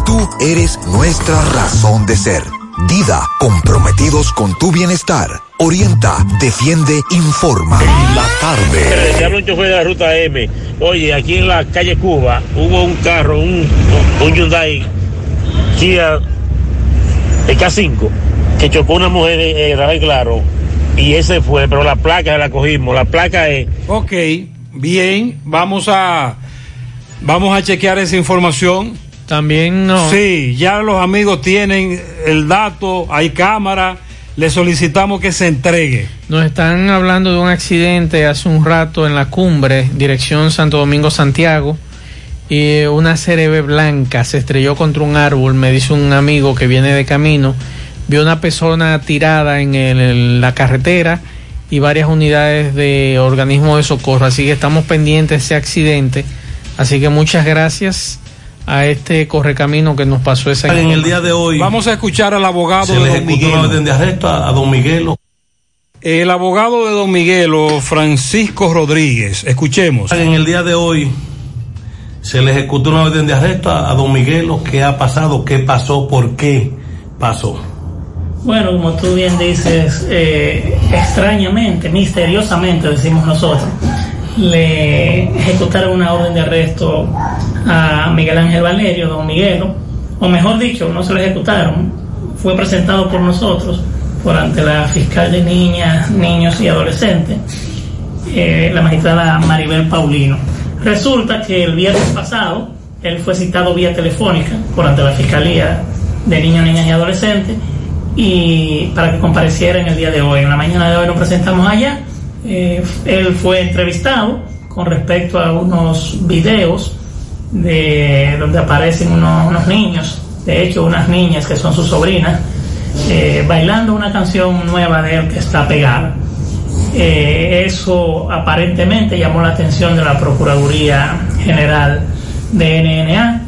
tú eres nuestra razón de ser. Dida, comprometidos con tu bienestar. Orienta, defiende, informa. la tarde. Se habla un chofer de la ruta M. Oye, aquí en la calle Cuba hubo un carro, un, un Hyundai Kia K5 que chocó una mujer en Rafael Claro y ese fue, pero la placa la cogimos. La placa es. Ok, bien, vamos a vamos a chequear esa información. También no. Sí, ya los amigos tienen el dato, hay cámara, le solicitamos que se entregue. Nos están hablando de un accidente hace un rato en la cumbre, dirección Santo Domingo Santiago, y una CRB blanca se estrelló contra un árbol, me dice un amigo que viene de camino, vio una persona tirada en, el- en la carretera y varias unidades de organismos de socorro, así que estamos pendientes de ese accidente, así que muchas gracias a este correcamino que nos pasó esa En el día de hoy Vamos a escuchar al abogado se de le Don ejecutó Miguelo. una orden de arresto a, a don Miguelo. El abogado de Don Miguelo, Francisco Rodríguez. Escuchemos. En el día de hoy se le ejecutó una orden de arresto a, a don Miguelo. ¿Qué ha pasado? ¿Qué pasó? ¿Por qué pasó? Bueno, como tú bien dices, eh, extrañamente, misteriosamente decimos nosotros, le ejecutaron una orden de arresto a Miguel Ángel Valerio, don Miguelo, o mejor dicho, no se lo ejecutaron, fue presentado por nosotros, por ante la fiscal de niñas, niños y adolescentes, eh, la magistrada Maribel Paulino. Resulta que el viernes pasado él fue citado vía telefónica por ante la Fiscalía de Niños, Niñas y Adolescentes y para que compareciera en el día de hoy. En la mañana de hoy nos presentamos allá. Eh, él fue entrevistado con respecto a unos videos de donde aparecen unos, niños, de hecho unas niñas que son sus sobrinas, eh, bailando una canción nueva de él que está pegada. Eh, eso aparentemente llamó la atención de la Procuraduría General de NNA.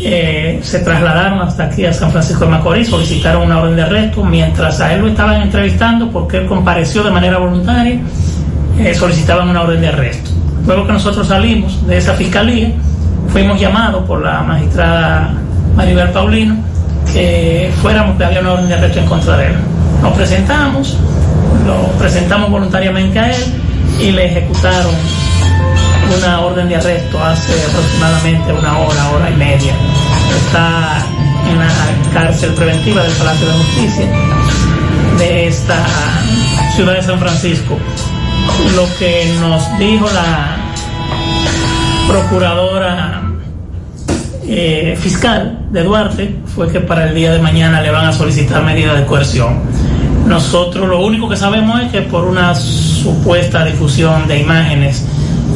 Eh, se trasladaron hasta aquí a San Francisco de Macorís, solicitaron una orden de arresto mientras a él lo estaban entrevistando porque él compareció de manera voluntaria, eh, solicitaban una orden de arresto. Luego que nosotros salimos de esa fiscalía, fuimos llamados por la magistrada Maribel Paulino que fuéramos que había una orden de arresto en contra de él. Nos presentamos, lo presentamos voluntariamente a él y le ejecutaron una orden de arresto hace aproximadamente una hora, hora y media. Está en la cárcel preventiva del Palacio de Justicia de esta ciudad de San Francisco. Lo que nos dijo la procuradora eh, fiscal de Duarte fue que para el día de mañana le van a solicitar medidas de coerción. Nosotros lo único que sabemos es que por una supuesta difusión de imágenes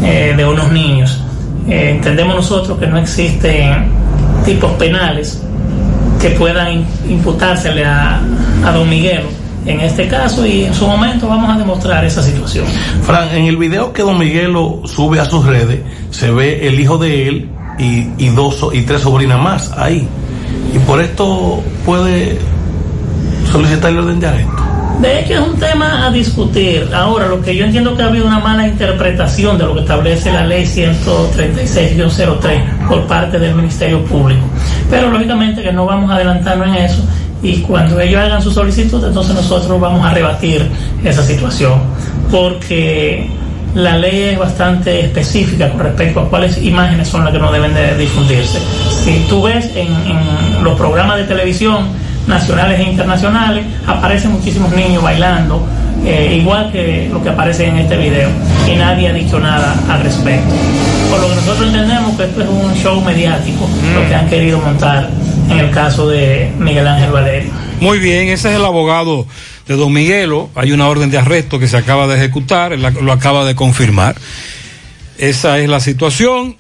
eh, de unos niños, eh, entendemos nosotros que no existen tipos penales que puedan imputársele a, a don Miguel en este caso y en su momento vamos a demostrar esa situación. Fran, en el video que don Miguelo sube a sus redes, se ve el hijo de él y, y dos y tres sobrinas más ahí. Y por esto puede solicitar el orden de arresto. De hecho, es un tema a discutir. Ahora, lo que yo entiendo que ha habido una mala interpretación de lo que establece la ley 136-03 por parte del Ministerio Público. Pero lógicamente que no vamos a adelantarnos en eso y cuando ellos hagan su solicitud, entonces nosotros vamos a rebatir esa situación. Porque la ley es bastante específica con respecto a cuáles imágenes son las que no deben de difundirse. Si tú ves en, en los programas de televisión, nacionales e internacionales, aparecen muchísimos niños bailando eh, igual que lo que aparece en este video, y nadie ha dicho nada al respecto. Por lo que nosotros entendemos que esto es un show mediático, lo que han querido montar en el caso de Miguel Ángel Valerio. Muy bien, ese es el abogado de Don Miguelo. Hay una orden de arresto que se acaba de ejecutar, él lo acaba de confirmar. Esa es la situación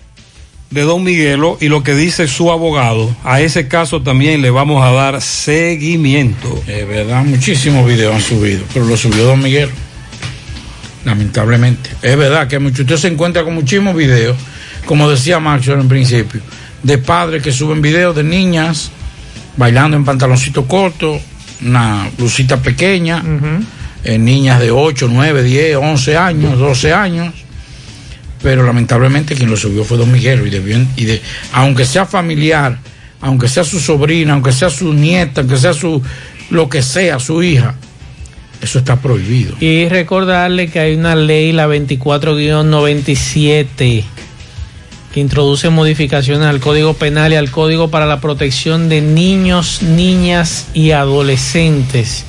de Don Miguelo y lo que dice su abogado. A ese caso también le vamos a dar seguimiento. Es verdad, muchísimos videos han subido, pero lo subió Don Miguel. Lamentablemente. Es verdad que mucho, usted se encuentra con muchísimos videos, como decía Maxwell en principio, de padres que suben videos de niñas bailando en pantaloncito corto, una blusita pequeña, eh, niñas de 8, 9, 10, 11 años, 12 años. Pero lamentablemente quien lo subió fue Don Miguel y, debió- y de, aunque sea familiar, aunque sea su sobrina, aunque sea su nieta, aunque sea su lo que sea, su hija, eso está prohibido. Y recordarle que hay una ley, la 24-97, que introduce modificaciones al Código Penal y al Código para la Protección de Niños, Niñas y Adolescentes.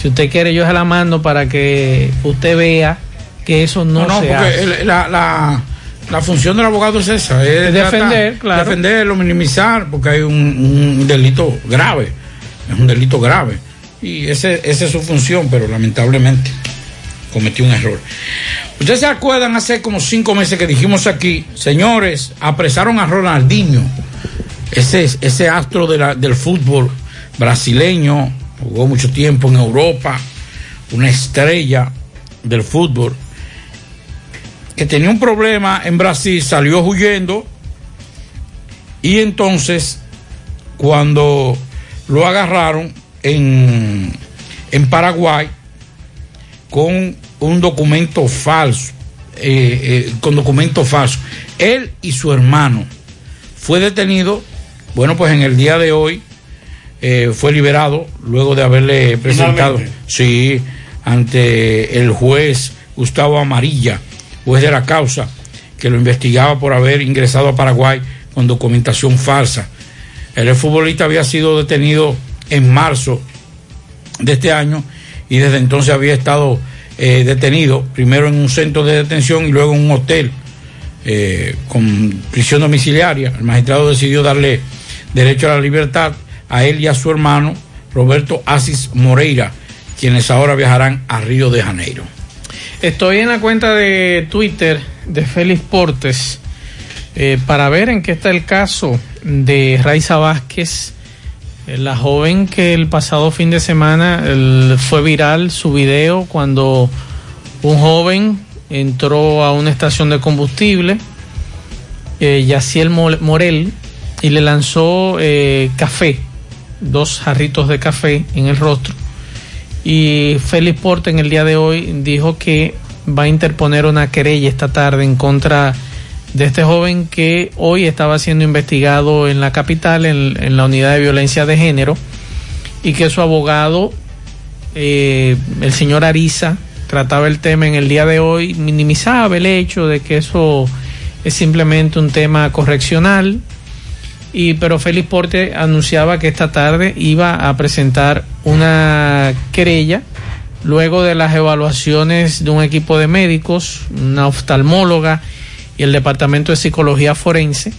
Si usted quiere, yo se la mando para que usted vea que eso no, No, no, se porque hace. el- la, la, la función del abogado es esa, es defender, tratar- claro. defenderlo, minimizar, porque hay un, un delito grave, es un delito grave. Y ese, esa es su función, pero lamentablemente cometió un error. Ustedes se acuerdan hace como cinco meses que dijimos aquí, señores, apresaron a Ronaldinho, ese, ese astro de la- del fútbol brasileño, jugó mucho tiempo en Europa, una estrella del fútbol, que tenía un problema en Brasil, salió huyendo y entonces cuando lo agarraron en, en Paraguay con un documento falso, eh, eh, con documento falso, él y su hermano fue detenido, bueno pues en el día de hoy eh, fue liberado luego de haberle presentado, Finalmente. sí, ante el juez Gustavo Amarilla, juez de la causa, que lo investigaba por haber ingresado a Paraguay con documentación falsa. El futbolista había sido detenido en marzo de este año y desde entonces había estado eh, detenido, primero en un centro de detención y luego en un hotel eh, con prisión domiciliaria. El magistrado decidió darle derecho a la libertad a él y a su hermano Roberto Asis Moreira, quienes ahora viajarán a Río de Janeiro. Estoy en la cuenta de Twitter de Félix Portes eh, para ver en qué está el caso de Raiza Vázquez, eh, la joven que el pasado fin de semana fue viral su video cuando un joven entró a una estación de combustible, eh, Yaciel Mo- Morel, y le lanzó eh, café, dos jarritos de café en el rostro. Y Félix Porte en el día de hoy dijo que va a interponer una querella esta tarde en contra de este joven que hoy estaba siendo investigado en la capital, en, la unidad de violencia de género, y que su abogado, eh, el señor Ariza, trataba el tema en el día de hoy, minimizaba el hecho de que eso es simplemente un tema correccional, y pero Félix Porte anunciaba que esta tarde iba a presentar una querella luego de las evaluaciones de un equipo de médicos, una oftalmóloga y el departamento de psicología forense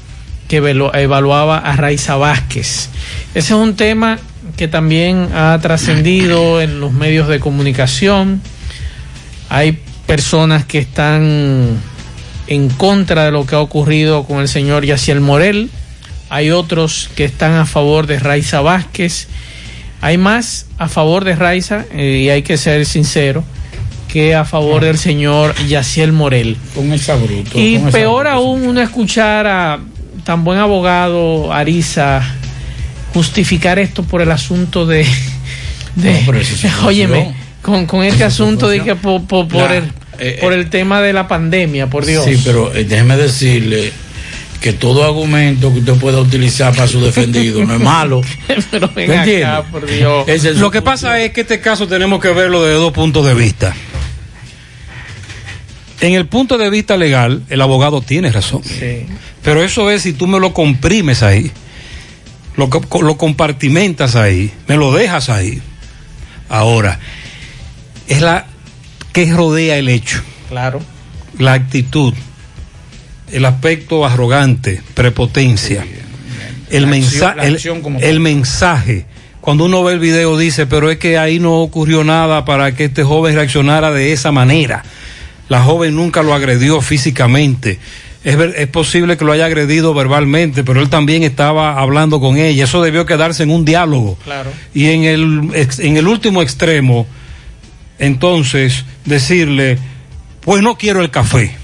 que evaluaba a Raiza Vázquez. Ese es un tema que también ha trascendido en los medios de comunicación. Hay personas que están en contra de lo que ha ocurrido con el señor Yaciel Morel. Hay otros que están a favor de Raiza Vázquez. Hay más a favor de Raiza, eh, y hay que ser sincero, que a favor del señor Yaciel Morel. Con esa bruto. Y con esa peor aún uno escuchar a tan buen abogado Ariza justificar esto por el asunto de... de No, es óyeme, con, con este asunto de que por, por, por La- el, eh, por el tema de la pandemia, por Dios. Sí, pero eh, déjeme decirle que todo argumento que usted pueda utilizar para su defendido no es malo. pero ven ¿Me acá, por Dios. Es Lo que pasa es que este caso tenemos que verlo desde dos puntos de vista. En el punto de vista legal, el abogado tiene razón. Sí. Pero eso es si tú me lo comprimes ahí, lo, lo compartimentas ahí, me lo dejas ahí. Ahora, es la que rodea el hecho. Claro. La actitud, el aspecto arrogante, prepotencia, el, mensa- acción- el- mensaje. Cuando uno ve el video dice, pero es que ahí no ocurrió nada para que este joven reaccionara de esa manera. La joven nunca lo agredió físicamente. Es, ver- es posible que lo haya agredido verbalmente, pero él también estaba hablando con ella. Eso debió quedarse en un diálogo. Claro. Y en el, en el último extremo, entonces, decirle, pues no quiero el café.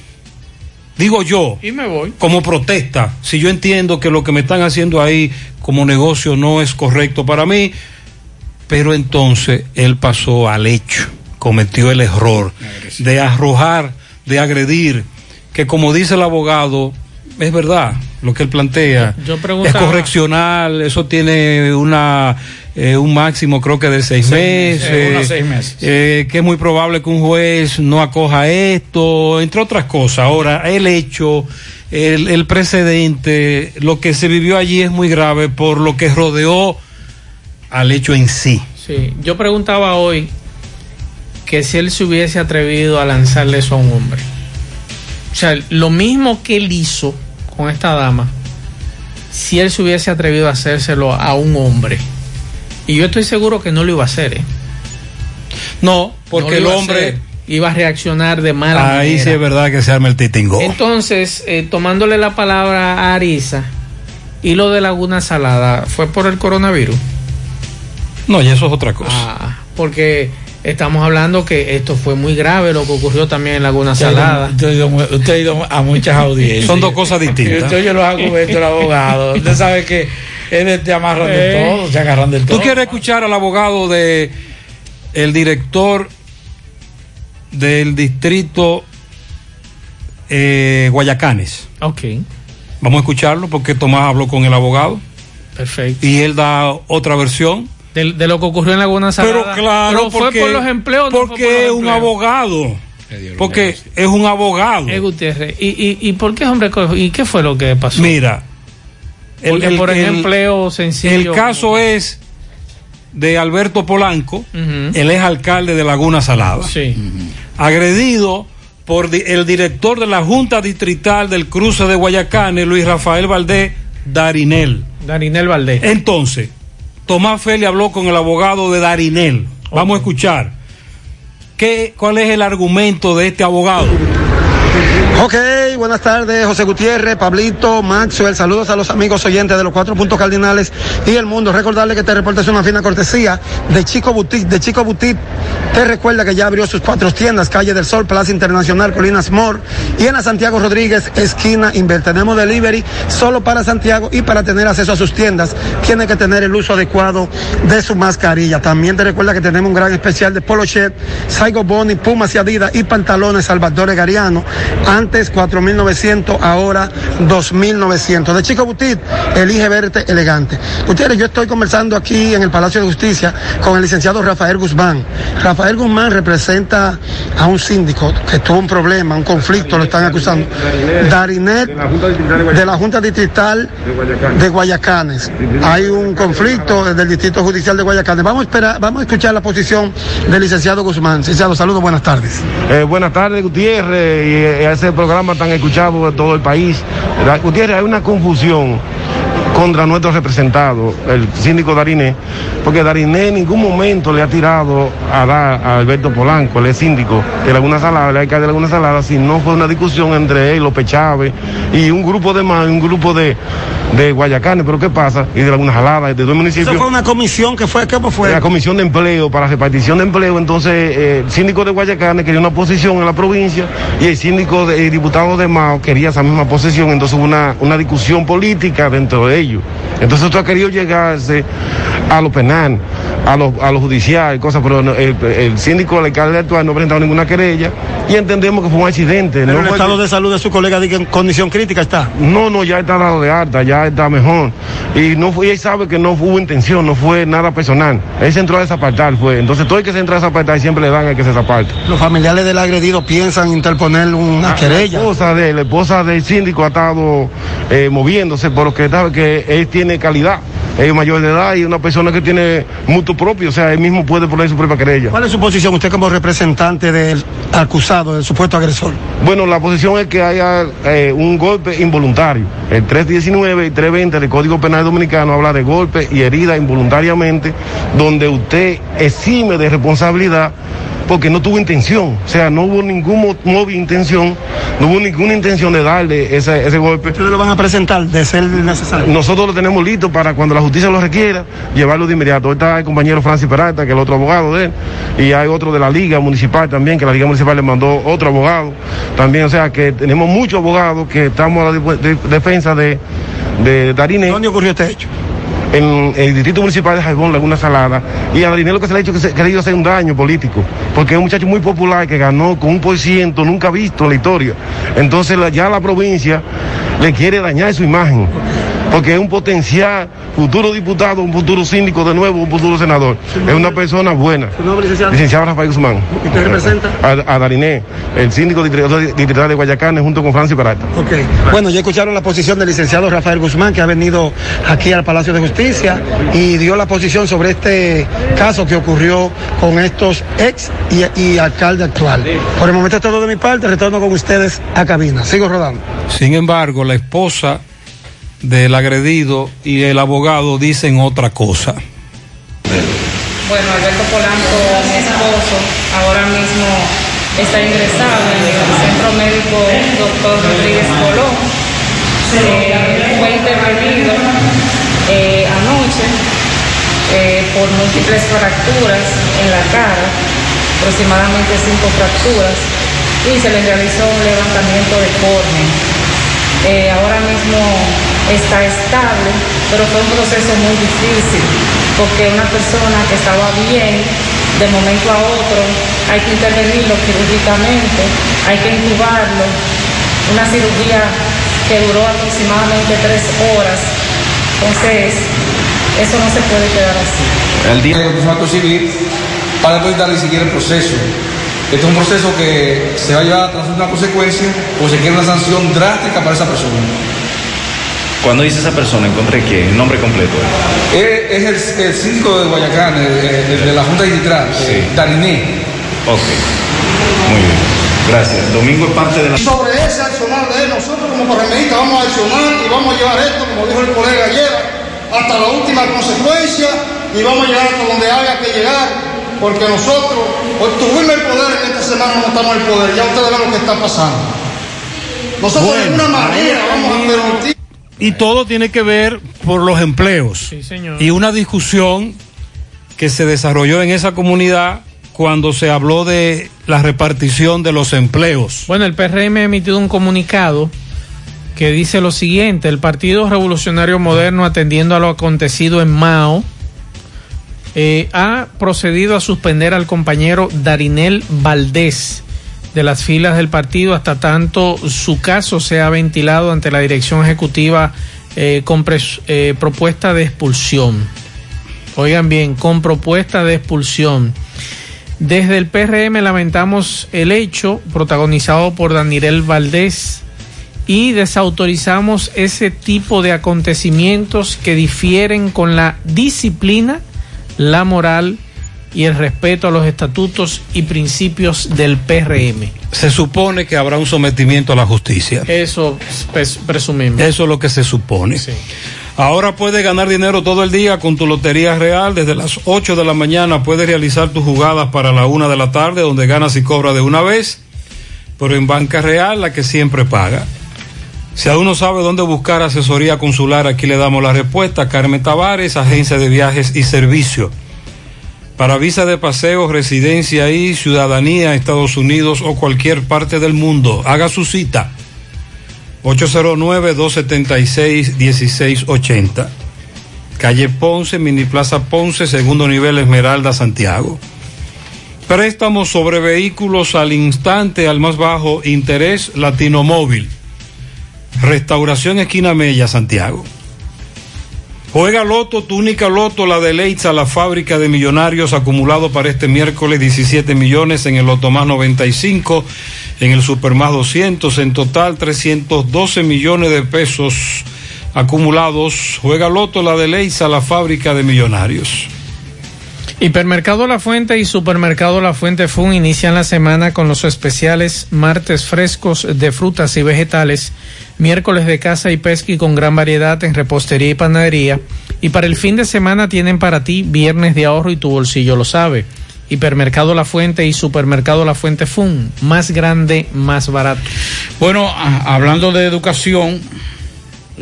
Digo yo, Y me voy. como protesta, si yo entiendo que lo que me están haciendo ahí como negocio no es correcto para mí, pero entonces él pasó al hecho, cometió el error de arrojar, de agredir, que como dice el abogado, es verdad lo que él plantea, Yo es correccional, eso tiene una eh, un máximo creo que de seis, Seis meses, unos seis meses. eh, que es muy probable que un juez no acoja esto, entre otras cosas. Ahora, el hecho, el, el precedente, lo que se vivió allí es muy grave por lo que rodeó al hecho en sí. Sí, yo preguntaba hoy que si él se hubiese atrevido a lanzarle eso a un hombre. O sea, lo mismo que él hizo con esta dama, si él se hubiese atrevido a hacérselo a un hombre. Y yo estoy seguro que no lo iba a hacer, ¿eh? No, porque No el hombre, iba a reaccionar de mala ahí manera. sí es verdad que se arma el titingo. Entonces, eh, tomándole la palabra a Arisa y lo de Laguna Salada, ¿fue por el coronavirus? No, y eso es otra cosa. Ah, porque estamos hablando que esto fue muy grave lo que ocurrió también en Laguna Salada. Usted ha ido, usted ha ido a muchas audiencias. Son dos cosas distintas. Usted oye los argumentos del abogado. Usted sabe que él te amarran de Eh. todo, se agarran del todo. ¿Tú quieres escuchar al abogado de el director del distrito eh, Guayacanes? Ok, Vamos a escucharlo porque Tomás habló con el abogado perfecto. y él da otra versión. De, de lo que ocurrió en Laguna Pero Salada. claro, Pero fue porque, por los empleos. no fue porque por los es un empleos. abogado. Porque es un abogado. Eh, Gutiérrez. ¿Y, y, ¿Y por qué, hombre? ¿Y qué fue lo que pasó? Mira, el- Porque el- por el- empleo sencillo. El caso es de Alberto Polanco, Ujú. el ex alcalde de Laguna Salada. Sí. agredido por el director de la Junta Distrital del Cruce de Guayacanes, Luis Rafael Valdés Darinel. Darinel Valdés. Entonces, Tomás Feli habló con el abogado de Darinel. Vamos a escuchar. ¿Qué, ¿Cuál es el argumento de este abogado? Ok, buenas tardes, José Gutiérrez, Pablito, Maxwell, saludos a los amigos oyentes de los cuatro puntos cardinales y el mundo. Recordarle que este reporte es una fina cortesía de Chico Boutique. De Chico Boutique te recuerda que ya abrió sus cuatro tiendas, Calle del Sol, Plaza Internacional, Colinas Mor y en la Santiago Rodríguez, esquina Inver. Tenemos delivery solo para Santiago y para tener acceso a sus tiendas tiene que tener el uso adecuado de su mascarilla. También te recuerda que tenemos un gran especial de Polo Shirt, Saigo Boni, Pumas y Adidas y pantalones Salvatore Gariano. Antes 4.900, ahora 2.900. De Chico Butit, elige verte elegante. Ustedes, yo estoy conversando aquí en el Palacio de Justicia con el licenciado Rafael Guzmán. Rafael Guzmán representa a un síndico que tuvo un problema, un conflicto, lo están acusando. Darinet de la Junta Distrital de Guayacanes. Hay un conflicto del Distrito Judicial de Guayacanes. Vamos a esperar, vamos a escuchar la posición del licenciado Guzmán. Licenciado, saludos, buenas tardes. Eh, buenas tardes, Gutiérrez, y eh, a ese programa tan escuchado de todo el país. Hay una confusión contra nuestro representado, el síndico Dariné, porque Dariné en ningún momento le ha tirado a dar a Alberto Polanco, el síndico de Laguna Salada, el alcalde de Laguna Salada, si no fue una discusión entre él, López Chávez y un grupo de más, un grupo de, de Guayacanes, pero ¿qué pasa? Y de Laguna Salada, de dos municipios. Eso fue una comisión que fue, ¿qué fue? La comisión de empleo para repartición de empleo, entonces eh, el síndico de Guayacanes quería una posición en la provincia y el síndico de, el diputado de Mao quería esa misma posición, entonces hubo una, una discusión política dentro de ellos. Entonces esto ha querido llegarse a lo penal, a lo, a lo judicial, y cosas, pero el, el síndico, el alcalde actual no ha presentado ninguna querella y entendemos que fue un accidente. Pero no el estado que- de salud de su colega en condición crítica está. no, no, ya está dado de alta, ya está mejor. Y no fue, y él sabe que no hubo intención, no fue nada personal. Él se entró a desapartar, fue. Entonces todo el que se entra a desapartar siempre le dan al que se desaparta. Los familiares del agredido piensan interponer una querella. La esposa, de, la esposa del síndico ha estado eh, moviéndose por lo que sabe que él tiene calidad. es mayor de edad y una persona que tiene mutuo propio, o sea, él mismo puede poner su propia querella. ¿Cuál es su posición usted como representante del acusado, del supuesto agresor? Bueno, la posición es que haya eh, un golpe involuntario. El 319 y 320 del Código Penal Dominicano habla de golpe y herida involuntariamente, donde usted exime de responsabilidad porque no tuvo intención, o sea, no hubo ningún móvil intención, no hubo ninguna intención de darle ese, ese golpe. ¿Ustedes lo van a presentar de ser necesario? Nosotros lo tenemos listo para cuando la justicia lo requiera, llevarlo de inmediato. Hoy está el compañero Francis Peralta, que es el otro abogado de él, y hay otro de la Liga Municipal también, que la Liga Municipal le mandó otro abogado también, o sea, que tenemos muchos abogados que estamos a la de- de- defensa de, de Darine. ¿Dónde ocurrió este hecho? En el distrito municipal de Jaibón, Laguna Salada, y a Darine lo que se le ha hecho que se ha ido a hacer un daño político, porque es un muchacho muy popular que ganó con un por ciento nunca visto en la historia. Entonces ya la provincia le quiere dañar su imagen, porque es un potencial futuro diputado, un futuro síndico de nuevo, un futuro senador. Es una persona buena. ¿Su nombre, licenciado? Licenciado Rafael Guzmán. ¿Y usted representa? A, a Dariné, el síndico distrital distrital de Guayacán, junto con Francis Peralta. Ok. Bueno, ya escucharon la posición del licenciado Rafael Guzmán, que ha venido aquí al Palacio de Justicia y dio la posición sobre este caso que ocurrió con estos ex y, y alcalde actual. Por el momento es todo de mi parte, retorno con ustedes a cabina. Sigo rodando. Sin embargo, la esposa del agredido y el abogado dicen otra cosa. Bueno, Alberto Polanco, mi esposo, ahora mismo está ingresado en el Centro Médico Doctor Rodríguez Colón. Eh, fue intervenido eh, anoche eh, por múltiples fracturas en la cara, aproximadamente cinco fracturas, y se le realizó un levantamiento de córnea. Eh, ahora mismo está estable, pero fue un proceso muy difícil, porque una persona que estaba bien, de momento a otro, hay que intervenirlo quirúrgicamente, hay que intubarlo, una cirugía que duró aproximadamente tres horas, entonces eso no se puede quedar así. al día del procedimiento civil para después darle siquiera el proceso. Este es un proceso que se va a llevar a tras una consecuencia o se quiere una sanción drástica para esa persona. Cuando dice esa persona, encontré que el nombre completo. Es, es el, el síndico de Guayacán, el- el- el de la Junta Distrital, eh, Dariné. Ok, muy bien. Gracias. Domingo es parte de la... Y sobre ese accionar de él, nosotros como corremeístas vamos a accionar y vamos a llevar esto, como dijo el colega ayer, hasta la última consecuencia y vamos a llegar hasta donde haya que llegar, porque nosotros hoy tuvimos el poder en esta semana, no estamos en el poder, ya ustedes ven lo que está pasando. Nosotros de ninguna manera vamos a permitir. Y todo tiene que ver por los empleos. señor. Y una discusión que se desarrolló en esa comunidad cuando se habló de la repartición de los empleos. Bueno, el PRM ha emitido un comunicado que dice lo siguiente, el Partido Revolucionario Moderno, atendiendo a lo acontecido en Mao, eh, ha procedido a suspender al compañero Darinel Valdés de las filas del partido hasta tanto su caso sea ventilado ante la dirección ejecutiva eh, con eh, propuesta de expulsión. Oigan bien, con propuesta de expulsión. Desde el PRM lamentamos el hecho protagonizado por Daniel Valdés y desautorizamos ese tipo de acontecimientos que difieren con la disciplina, la moral y el respeto a los estatutos y principios del PRM. Se supone que habrá un sometimiento a la justicia. Eso pres- presumimos. Eso es lo que se supone. Ahora puedes ganar dinero todo el día con tu Lotería Real. Desde las 8 de la mañana puedes realizar tus jugadas para la 1 de la tarde, donde ganas y cobras de una vez. Pero en Banca Real, la que siempre paga. Si aún no sabe dónde buscar asesoría consular, aquí le damos la respuesta. Carmen Tavares, Agencia de Viajes y Servicio. Para visa de paseo, residencia y ciudadanía, Estados Unidos o cualquier parte del mundo, haga su cita. 809-276-1680. Calle Ponce, Mini Plaza Ponce, segundo nivel Esmeralda, Santiago. Préstamos sobre vehículos al instante, al más bajo interés, Latino Móvil. Restauración Esquina Mella, Santiago. Juega Loto, tu única Loto, la de Leitza, la fábrica de millonarios acumulado para este miércoles 17 millones en el Loto más 95, en el Super más 200, en total 312 millones de pesos acumulados. Juega Loto, la de Leisa, la fábrica de millonarios. Hipermercado La Fuente y Supermercado La Fuente Fun inician la semana con los especiales martes frescos de frutas y vegetales, miércoles de caza y pesca y con gran variedad en repostería y panadería. Y para el fin de semana tienen para ti viernes de ahorro y tu bolsillo lo sabe. Hipermercado La Fuente y Supermercado La Fuente Fun, más grande, más barato. Bueno, hablando de educación.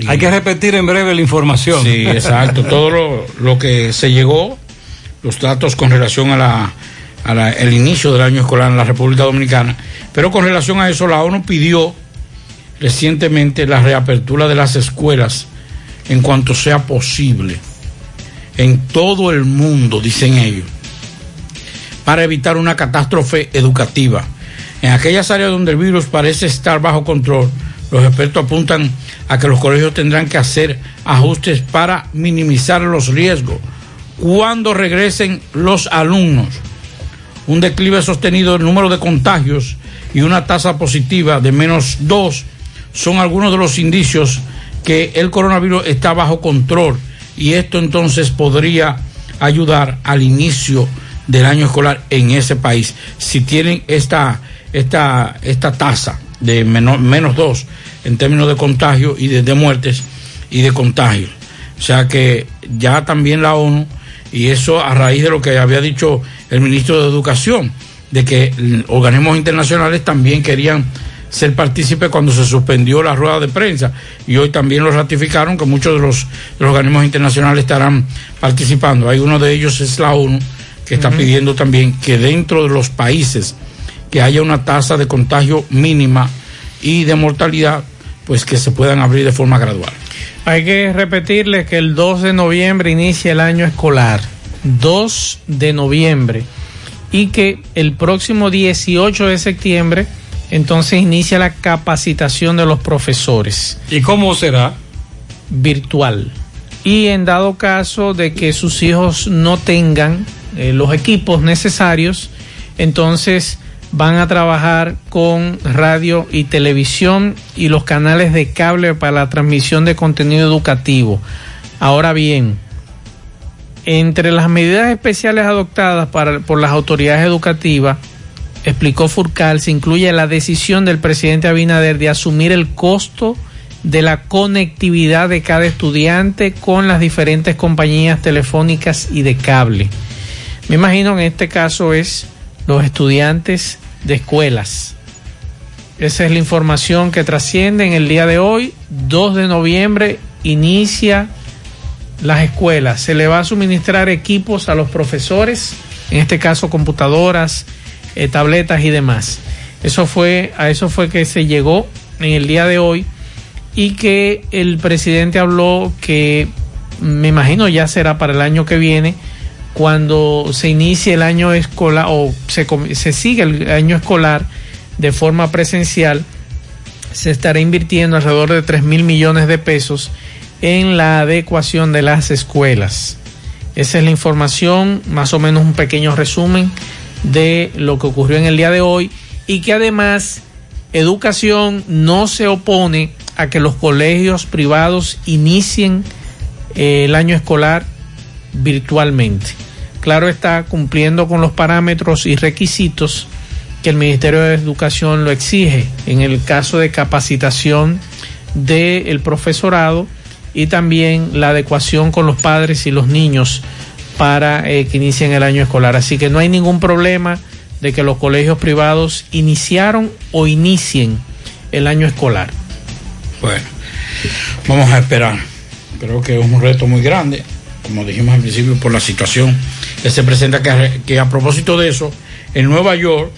Hay que repetir en breve la información. Sí, exacto. Todo lo, lo que se llegó, los datos con relación a la, el inicio del año escolar en la República Dominicana. Pero con relación a eso, la ONU pidió recientemente la reapertura de las escuelas en cuanto sea posible en todo el mundo, dicen ellos, para evitar una catástrofe educativa. En aquellas áreas donde el virus parece estar bajo control, los expertos apuntan a que los colegios tendrán que hacer ajustes para minimizar los riesgos cuando regresen los alumnos. Un declive sostenido del número de contagios y una tasa positiva de menos 2 son algunos de los indicios que el coronavirus está bajo control y esto entonces podría ayudar al inicio del año escolar en ese país. Si tienen esta, esta, esta tasa de menos, menos 2 en términos de contagio y de, de muertes y de contagios. O sea que ya también la ONU, y eso a raíz de lo que había dicho el ministro de Educación, de que organismos internacionales también querían ser partícipes cuando se suspendió la rueda de prensa y hoy también lo ratificaron que muchos de los, de los organismos internacionales estarán participando. Hay uno de ellos es la ONU que está pidiendo también que dentro de los países que haya una tasa de contagio mínima y de mortalidad, pues que se puedan abrir de forma gradual. Hay que repetirles que el 2 de noviembre inicia el año escolar. 2 de noviembre. Y que el próximo 18 de septiembre, entonces inicia la capacitación de los profesores. ¿Y cómo será? Virtual. Y en dado caso de que sus hijos no tengan eh, los equipos necesarios, entonces van a trabajar con radio y televisión y los canales de cable para la transmisión de contenido educativo. Ahora bien, entre las medidas especiales adoptadas por las autoridades educativas, explicó Furcal, se incluye la decisión del presidente Abinader de asumir el costo de la conectividad de cada estudiante con las diferentes compañías telefónicas y de cable. Me imagino en este caso es los estudiantes de escuelas. Esa es la información que trasciende en el día de hoy, 2 de noviembre, inicia las escuelas. Se le va a suministrar equipos a los profesores, en este caso computadoras, eh, tabletas y demás. Eso fue, a eso fue que se llegó en el día de hoy y que el presidente habló que me imagino ya será para el año que viene cuando se inicie el año escolar o se, se sigue el año escolar de forma presencial, se estará invirtiendo alrededor de 3 mil millones de pesos en la adecuación de las escuelas. Esa es la información, más o menos un pequeño resumen de lo que ocurrió en el día de hoy y que además educación no se opone a que los colegios privados inicien eh, el año escolar virtualmente. Claro está cumpliendo con los parámetros y requisitos que el Ministerio de Educación lo exige en el caso de capacitación del profesorado y también la adecuación con los padres y los niños para eh, que inicien el año escolar. Así que no hay ningún problema de que los colegios privados iniciaron o inicien el año escolar. Bueno, vamos a esperar. Creo que es un reto muy grande, como dijimos al principio, por la situación se presenta, que, que a propósito de eso, en Nueva York,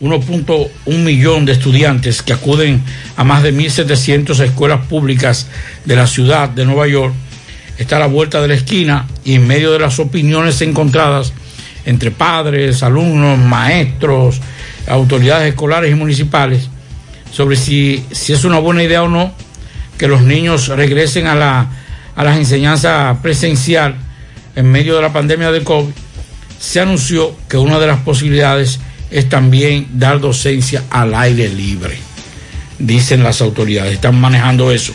1.1 millón de estudiantes que acuden a más de 1.700 escuelas públicas de la ciudad de Nueva York, está a la vuelta de la esquina y en medio de las opiniones encontradas entre padres, alumnos, maestros, autoridades escolares y municipales, sobre si, si es una buena idea o no que los niños regresen a, la, a presencial en medio de la pandemia de COVID, se anunció que una de las posibilidades es también dar docencia al aire libre. Dicen las autoridades, están manejando eso.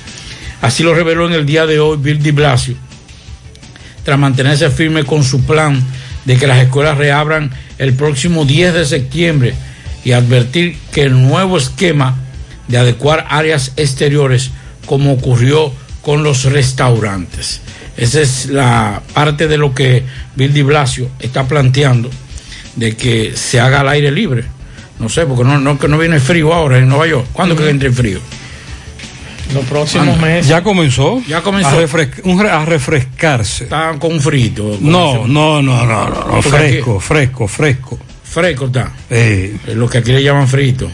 Así lo reveló en el día de hoy Bill de Blasio, tras mantenerse firme con su plan de que las escuelas reabran el próximo 10 de septiembre y advertir que el nuevo esquema de adecuar áreas exteriores como ocurrió con los restaurantes. Esa es la parte de lo que Bill de Blasio está planteando de que se haga al aire libre. No sé, porque no, no, que no viene frío ahora en Nueva York. ¿Cuándo que entre el frío? Los próximos meses. Ya comenzó. Ya comenzó. A, refres- un re- a refrescarse. Está con frito. No, no, no, no, no, fresco, fresco, fresco. Fresco está. Eh, Es lo que aquí le llaman frito.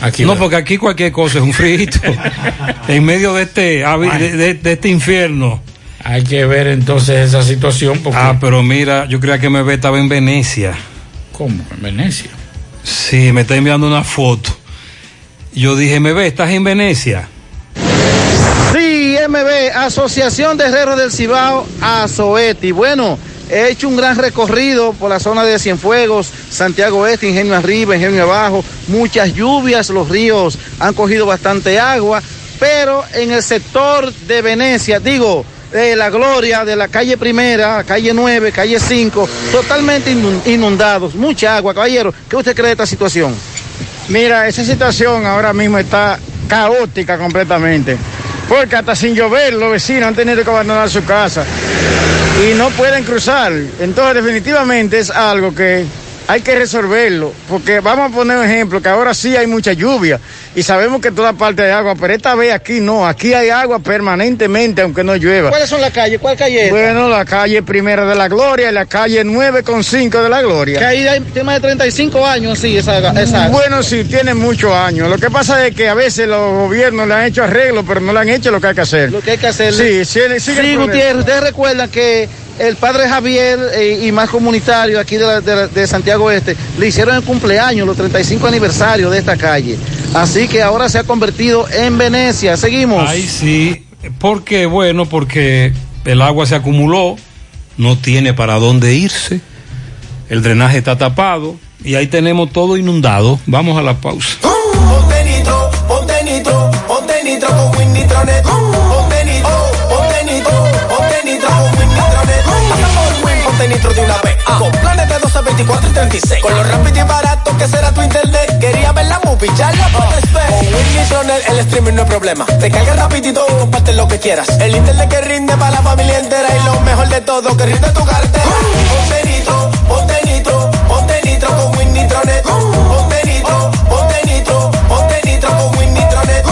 Aquí no, porque aquí cualquier cosa es un frito. en medio de este, avi- de, de- de este infierno. Hay que ver entonces esa situación porque... Ah, pero mira, yo creía que me estaba en Venecia. ¿Cómo? ¿En Venecia? Sí, me está enviando una foto. Yo dije, me ve, ¿estás en Venecia? Sí, MB, Asociación de Herreros del Cibao, Azoeti. Bueno, he hecho un gran recorrido por la zona de Cienfuegos, Santiago Este, Ingenio Arriba, Ingenio Abajo, muchas lluvias, los ríos han cogido bastante agua, pero en el sector de Venecia, digo, de la Gloria, de la calle Primera, calle 9, calle 5, totalmente inun- inundados, mucha agua, caballero. ¿Qué usted cree de esta situación? Mira, esa situación ahora mismo está caótica completamente. Porque hasta sin llover los vecinos han tenido que abandonar su casa y no pueden cruzar. Entonces definitivamente es algo que hay que resolverlo. Porque vamos a poner un ejemplo, que ahora sí hay mucha lluvia y sabemos que en toda parte hay agua, pero esta vez aquí no, aquí hay agua permanentemente aunque no llueva. ¿Cuáles son las calles? ¿Cuál calle es? Bueno, la calle Primera de la Gloria y la calle 9 con 5 de la Gloria. Que ahí hay tema de 35 años, sí, esa, esa Bueno, sí, tiene muchos años. Lo que pasa es que a veces los gobiernos le han hecho arreglos, pero no le han hecho lo que hay que hacer. Lo que hay que hacer. Sí, sí, Sí, problema. Gutiérrez, ustedes recuerdan que el padre Javier eh, y más comunitario aquí de, la- de la- de Santiago Este le hicieron el cumpleaños, los 35 aniversarios de esta calle. Así que ahora se ha convertido en Venecia. Seguimos. Ahí sí, porque bueno, porque el agua se acumuló, no tiene para dónde irse, el drenaje está tapado y ahí tenemos todo inundado. Vamos a la pausa. Ponte nitro, ponte nitro, ponte nitro con ponte nitro de una vez. Con planes de 12, 24 y 36. Con lo rápido y barato que será tu internet. Quería ver la movie, ya la puedes ver. Con Win Nitronet el streaming no es problema. Te carga rapidito y comparte lo que quieras. El internet que rinde para la familia entera. Y lo mejor de todo, que rinde tu cartera. Ponte nitro, ponte nitro, ponte nitro con Win Nitronet. Ponte nitro, ponte nitro, ponte nitro con Win Nitronet.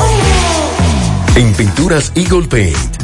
En Pinturas Eagle Paint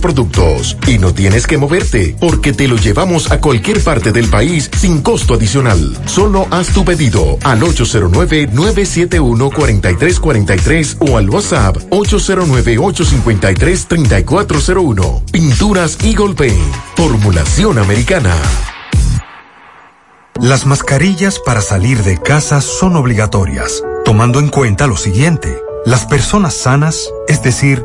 productos. Y no tienes que moverte, porque te lo llevamos a cualquier parte del país sin costo adicional. Solo haz tu pedido al 809-971-4343 o al WhatsApp 809-853-3401. Pinturas Eagle Paint, formulación americana. Las mascarillas para salir de casa son obligatorias, tomando en cuenta lo siguiente. Las personas sanas, es decir,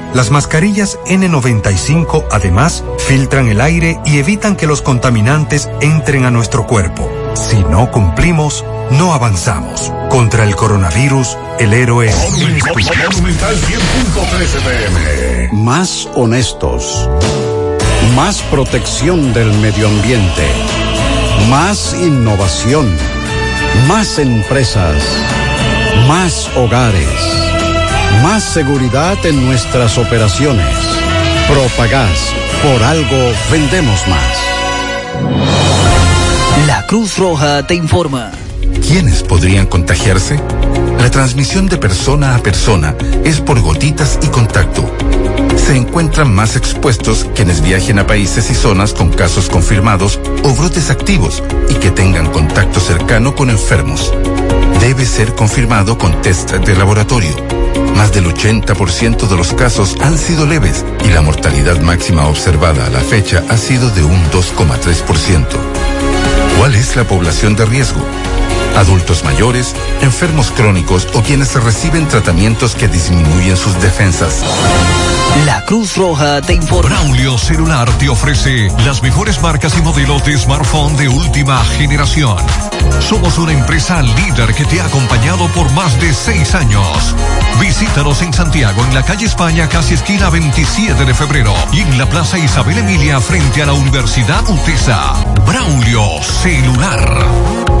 Las mascarillas N95 además filtran el aire y evitan que los contaminantes entren a nuestro cuerpo. Si no cumplimos, no avanzamos. Contra el coronavirus, el héroe es... Monumental 100.13 pm. Más honestos. Más protección del medio ambiente. Más innovación. Más empresas. Más hogares. Más seguridad en nuestras operaciones. Propagás. Por algo vendemos más. La Cruz Roja te informa. ¿Quiénes podrían contagiarse? La transmisión de persona a persona es por gotitas y contacto. Se encuentran más expuestos quienes viajen a países y zonas con casos confirmados o brotes activos y que tengan contacto cercano con enfermos. Debe ser confirmado con test de laboratorio. Más del 80% de los casos han sido leves y la mortalidad máxima observada a la fecha ha sido de un 2,3%. ¿Cuál es la población de riesgo? Adultos mayores, enfermos crónicos o quienes reciben tratamientos que disminuyen sus defensas. La Cruz Roja te informa. Braulio Celular te ofrece las mejores marcas y modelos de smartphone de última generación. Somos una empresa líder que te ha acompañado por más de seis años. Visítanos en Santiago, en la calle España, casi esquina 27 de febrero, y en la Plaza Isabel Emilia, frente a la Universidad UTESA. Braulio Celular.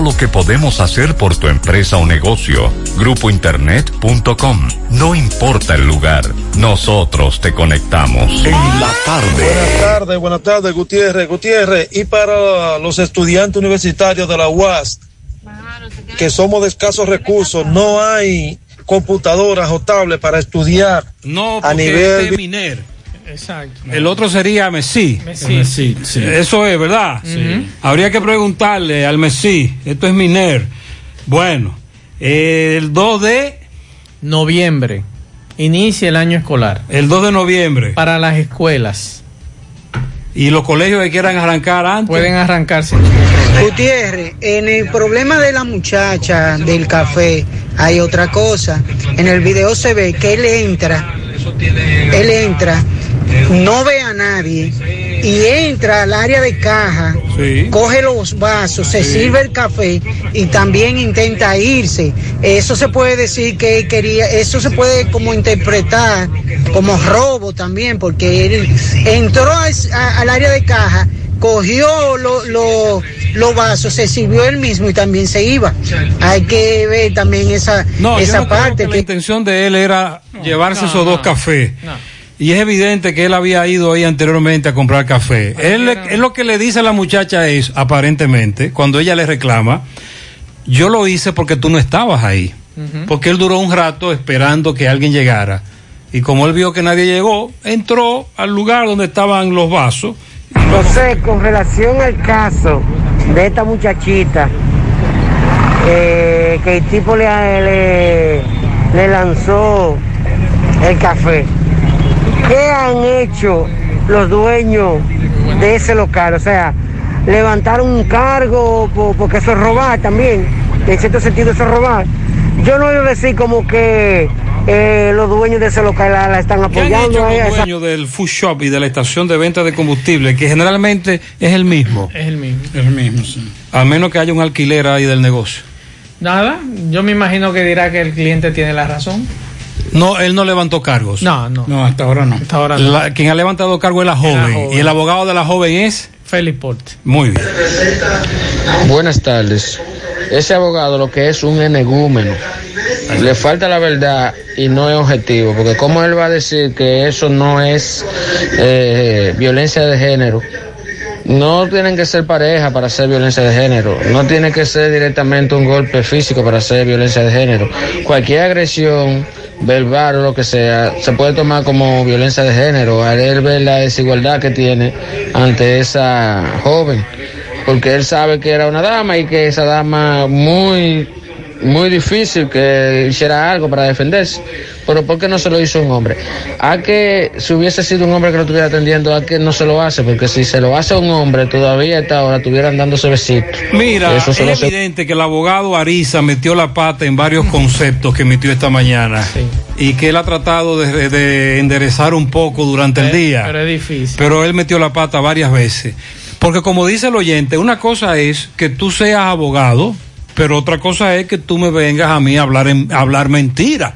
lo que podemos hacer por tu empresa o negocio. Grupointernet.com. No importa el lugar, nosotros te conectamos. En la tarde. Buenas tardes, buenas tardes, Gutiérrez. Gutiérrez, y para los estudiantes universitarios de la UAS, que somos de escasos recursos, no hay computadoras o tablets para estudiar No, a nivel este. Exacto. El otro sería Messi. Messi. Messi, sí. Eso es, ¿verdad? Sí. Habría que preguntarle al Messi. Esto es Miner. Bueno, el 2 de Noviembre. Inicia el año escolar. el 2 de noviembre. Para las escuelas. Y los colegios que quieran arrancar antes. Pueden arrancarse. Gutiérrez, en el problema de la muchacha del café hay otra cosa. En el video se ve que él entra, él entra, no ve a nadie y entra al área de caja, coge los vasos, se sirve el café y también intenta irse. Eso se puede decir que él quería, eso se puede como interpretar como robo también, porque él entró a- a- al área de caja cogió lo- lo- los vasos, se sirvió él mismo y también se iba. Hay que ver también esa, No, yo esa creo parte. que la intención de él era llevarse no, esos dos no, cafés. Y es evidente que él había ido ahí anteriormente a comprar café. Él, él lo que le dice a la muchacha es, aparentemente, cuando ella le reclama, yo lo hice porque tú no estabas ahí. Porque él duró un rato esperando que alguien llegara. Y como él vio que nadie llegó, entró al lugar donde estaban los vasos. José, con relación al caso de esta muchachita, eh, que el tipo le, le, le lanzó el café, ¿qué han hecho los dueños de ese local? O sea, levantaron un cargo po- porque eso es robar también, en cierto sentido eso es robar. Yo no a decir como que eh, los dueños de ese local la, la están ¿Qué han hecho apoyando. a los esa- dueños del food shop y de la estación de venta de combustible, que generalmente es el mismo? Es el mismo. El mismo, sí. A menos que haya un alquiler ahí del negocio. Nada, yo me imagino que dirá que el cliente tiene la razón. No, él no levantó cargos. No, no. No, hasta ahora no. Hasta ahora no. La- quien ha levantado cargo es la joven, joven. Y el abogado de la joven es. Félix Porte. Muy bien. Buenas tardes. Ese abogado lo que es un enegúmeno. Le falta la verdad y no es objetivo, porque ¿cómo él va a decir que eso no es eh, violencia de género? No tienen que ser pareja para hacer violencia de género, no tiene que ser directamente un golpe físico para hacer violencia de género. Cualquier agresión verbal o lo que sea se puede tomar como violencia de género al él ver la desigualdad que tiene ante esa joven porque él sabe que era una dama y que esa dama muy muy difícil que hiciera algo para defenderse. Pero ¿por qué no se lo hizo un hombre? A que si hubiese sido un hombre que lo estuviera atendiendo, a que no se lo hace, porque si se lo hace a un hombre, todavía a esta hora estuvieran dándose besitos. Mira, Eso es hace- evidente que el abogado Ariza metió la pata en varios conceptos que emitió esta mañana y que él ha tratado de, de enderezar un poco durante el día. Pero es difícil. pero él metió la pata varias veces. Porque como dice el oyente, una cosa es que tú seas abogado, pero otra cosa es que tú me vengas a mí a hablar, en- a hablar mentira.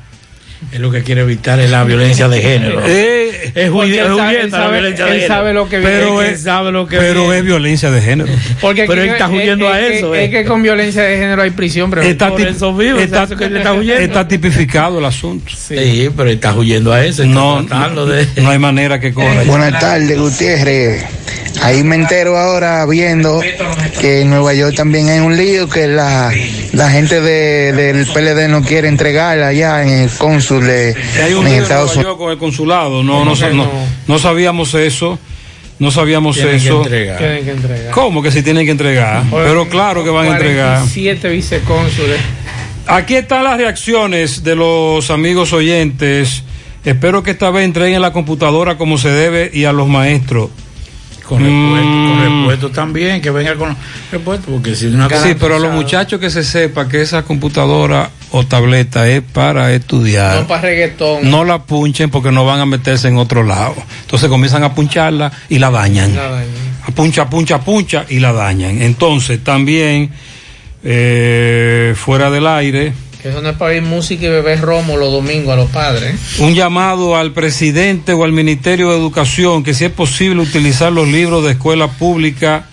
Es lo que quiere evitar es la violencia de género. Eh, es huyendo la violencia de él género. sabe lo que viene. pero Es sabe lo que pero viene. es violencia de género. Porque Pero él está es- huyendo es- a es- eso, Es, eh. que con violencia de género hay prisión, pero Está, por eso mismo, está- huyendo. tipificado el asunto. Sí, pero está huyendo a eso. No, tratando de... no hay manera que corra. Buenas tardes, Gutiérrez. Ahí me entero ahora viendo que en Nueva York también hay un lío que la, la gente de- del PLD no quiere entregarla allá en el cónsul Que hay un en Estados Unidos. Con el consulado. No, no, no, no sabíamos eso. No sabíamos Tienen que eso. entregar. Tienen que entregar. ¿Cómo que si tienen que entregar? Pero claro que van a entregar. 47 vicecónsules. Aquí están las reacciones de los amigos oyentes. Espero que esta vez entreguen la computadora como se debe y a los maestros. Con repuesto, Mm. con repuesto también, que venga con repuesto, porque si una cosa Sí, pero a los muchachos que se sepa que esa computadora o tableta es para estudiar. No para reggaetón. No la punchen porque no van a meterse en otro lado. Entonces comienzan a puncharla y la dañan. Nada, A puncha, puncha, puncha y la dañan. Entonces también eh, fuera del aire, Que eso no es para oír música y beber romo los domingos a los padres. un llamado al presidente o al Ministerio de Educación que si es posible utilizar los libros de escuela pública.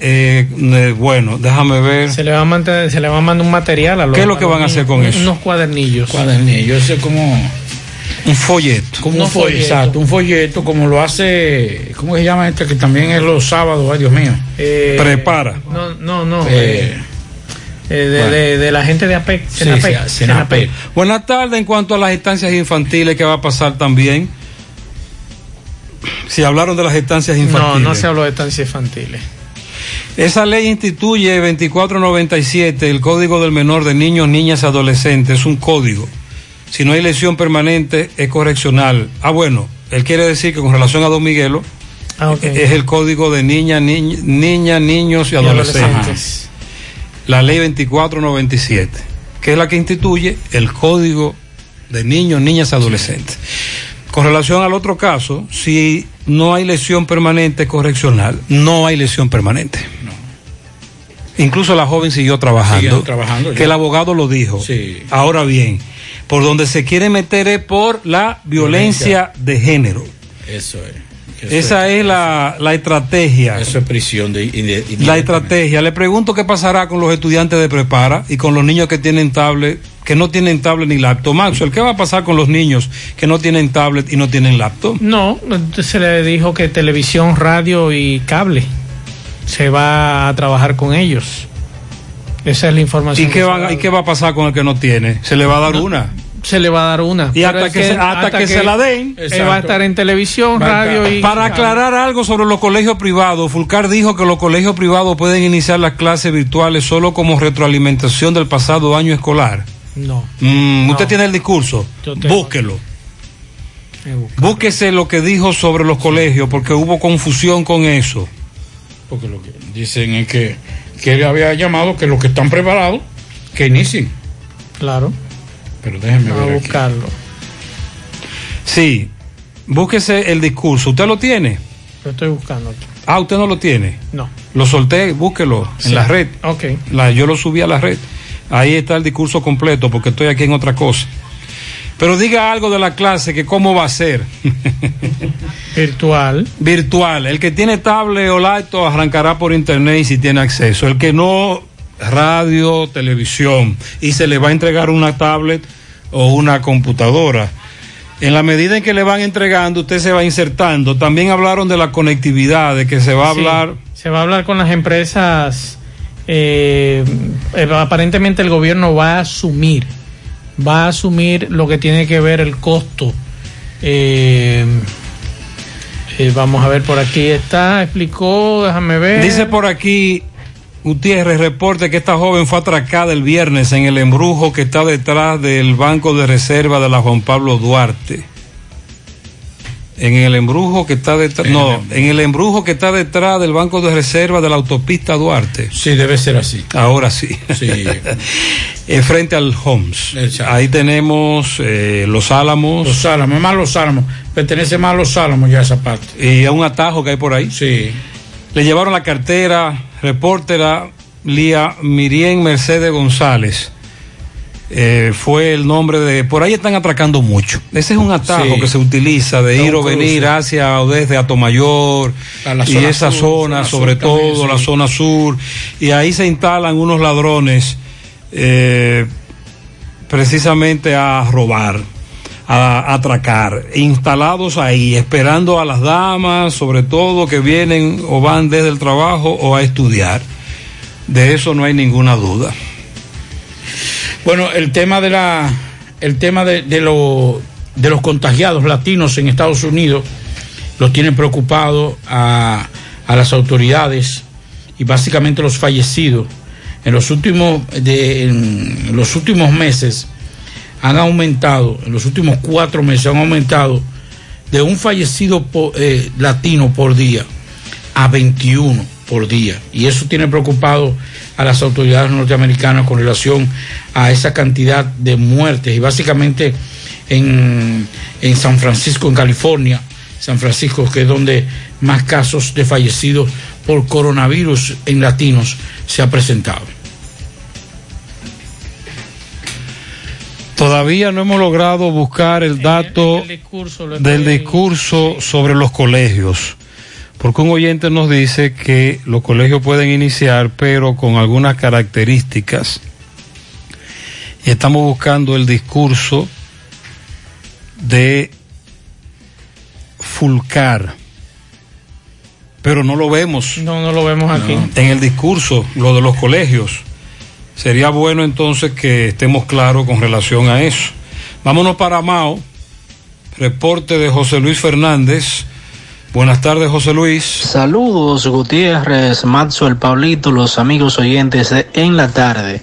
Eh, eh, bueno, déjame ver. Se le va a mantener, se le va a mandar un material a los ¿Qué es lo que van a hacer con eso? Unos cuadernillos. Cuadernillo, eso es como, Un folleto. como Un un folleto, folleto. exacto, un folleto como lo hace, ¿cómo se llama este? Que también es los sábados, ay Dios mío. Eh, Prepara. No, no, no. Eh, eh, eh, de, bueno. de- de la gente de APEC. Sí, Senapec, sí, Senapec. Buenas tardes. En cuanto a las estancias infantiles, ¿qué va a pasar también? Si hablaron de las estancias No, infantiles. no se habló de estancias infantiles. Esa ley instituye 2497, el Código del Menor de Niños, Niñas y Adolescentes. Es un código. Si no hay lesión permanente, es correccional. Ah, bueno, él quiere decir que con relación a Don Miguelo, Ah, ok. es el Código de Niñas, Niña, niña, Niños y Y Adolescentes. adolescentes. La ley 2497, que es la que instituye el Código de Niños, Niñas y Adolescentes. Con relación al otro caso, si no hay lesión permanente correccional, no hay lesión permanente. Incluso la joven siguió trabajando. Siguió trabajando, que el abogado lo dijo. Sí. Ahora bien, por donde se quiere meter es por la violencia, de género. Eso es. Esa es la, la estrategia. Eso es prisión de, de- de- La estrategia. Le pregunto qué pasará con los estudiantes de prepara y con los niños que tienen tablet, que no tienen tablet ni laptop. Maxwell, ¿qué va a pasar con los niños que no tienen tablet y no tienen laptop? No, se le dijo que televisión, radio y cable se va a trabajar con ellos. Esa es la información. ¿Y qué, ha ¿Y qué va a pasar con el que no tiene? ¿Se le va a dar una? Se le va a dar una. Y hasta es que se- hasta que se la den. Él va a estar en televisión, Para- radio y. Para aclarar algo sobre los colegios privados, Fulcar dijo que los colegios privados pueden iniciar las clases virtuales solo como retroalimentación del pasado año escolar. No. Mm, No. Usted tiene el discurso, búsquelo. Búsquese lo que dijo sobre los colegios, porque hubo confusión con eso. Porque lo que dicen es que, que él había llamado que los que están preparados, que inicien. Claro. Pero déjeme a aquí. buscarlo. Sí, búsquese el discurso. ¿Usted lo tiene? Lo estoy buscando aquí. Ah, usted no lo tiene. No. Lo solté, búsquelo Sí. en la red. Ok. La, yo lo subí a la red. Ahí está el discurso completo porque estoy aquí en otra cosa. Pero diga algo de la clase, que cómo va a ser. Virtual. Virtual. El que tiene tablet o laptop arrancará por internet y si tiene acceso. El que no, radio, televisión. Y se le va a entregar una tablet o una computadora. En la medida en que le van entregando, usted se va insertando. También hablaron de la conectividad, de que se va a Sí, hablar Se va a hablar con las empresas. eh, eh, aparentemente el gobierno va a asumir, va a asumir lo que tiene que ver el costo. Eh, eh, vamos a ver por aquí está, explicó, déjame ver. Dice por aquí, Gutiérrez reporte que esta joven fue atracada el viernes en el embrujo que está detrás del Banco de Reserva de la Juan Pablo Duarte. En el embrujo que está detrás, no, en el embrujo que está detrás del Banco de Reserva de la autopista Duarte. Sí, debe ser así. Ahora sí. Sí. Eh, frente al Homs. Exacto. Ahí tenemos eh, Los Álamos. Los Álamos, más Los Álamos. Pertenece más a Los Álamos ya esa parte. Y a un atajo que hay por ahí. Sí. Le llevaron la cartera, repórtera Lía Mirien Mercedes González. Eh, fue el nombre de. Por ahí están atracando mucho. Ese es un atajo Sí. que se utiliza de ir o venir hacia o desde Atomayor y esa sur, zona, zona sobre sur también, todo sí. la zona sur. Y ahí se instalan unos ladrones eh, precisamente a robar, a atracar, instalados ahí, esperando a las damas, sobre todo que vienen o van desde el trabajo o a estudiar. De eso no hay ninguna duda. Bueno, el tema de la, el tema de, de, de los contagiados latinos en Estados Unidos los tiene preocupado a, a las autoridades y básicamente los fallecidos. En los últimos, de, en los últimos meses han aumentado, en los últimos cuatro meses han aumentado de un fallecido eh, latino por día a 21 por día. Y eso tiene preocupado a las autoridades norteamericanas con relación a esa cantidad de muertes. Y básicamente en, en San Francisco, en California, San Francisco, que es donde más casos de fallecidos por coronavirus en latinos se ha presentado. Todavía no hemos logrado buscar el dato discurso del discurso sobre los colegios. Porque un oyente nos dice que los colegios pueden iniciar, pero con algunas características. Y estamos buscando el discurso de Fulcar. Pero no lo vemos. No, no lo vemos aquí. En el discurso, lo de los colegios. Sería bueno entonces que estemos claros con relación a eso. Vámonos para Mao. Reporte de José Luis Fernández. Buenas tardes, José Luis. Saludos Gutiérrez, el Pablito, los amigos oyentes de En la Tarde.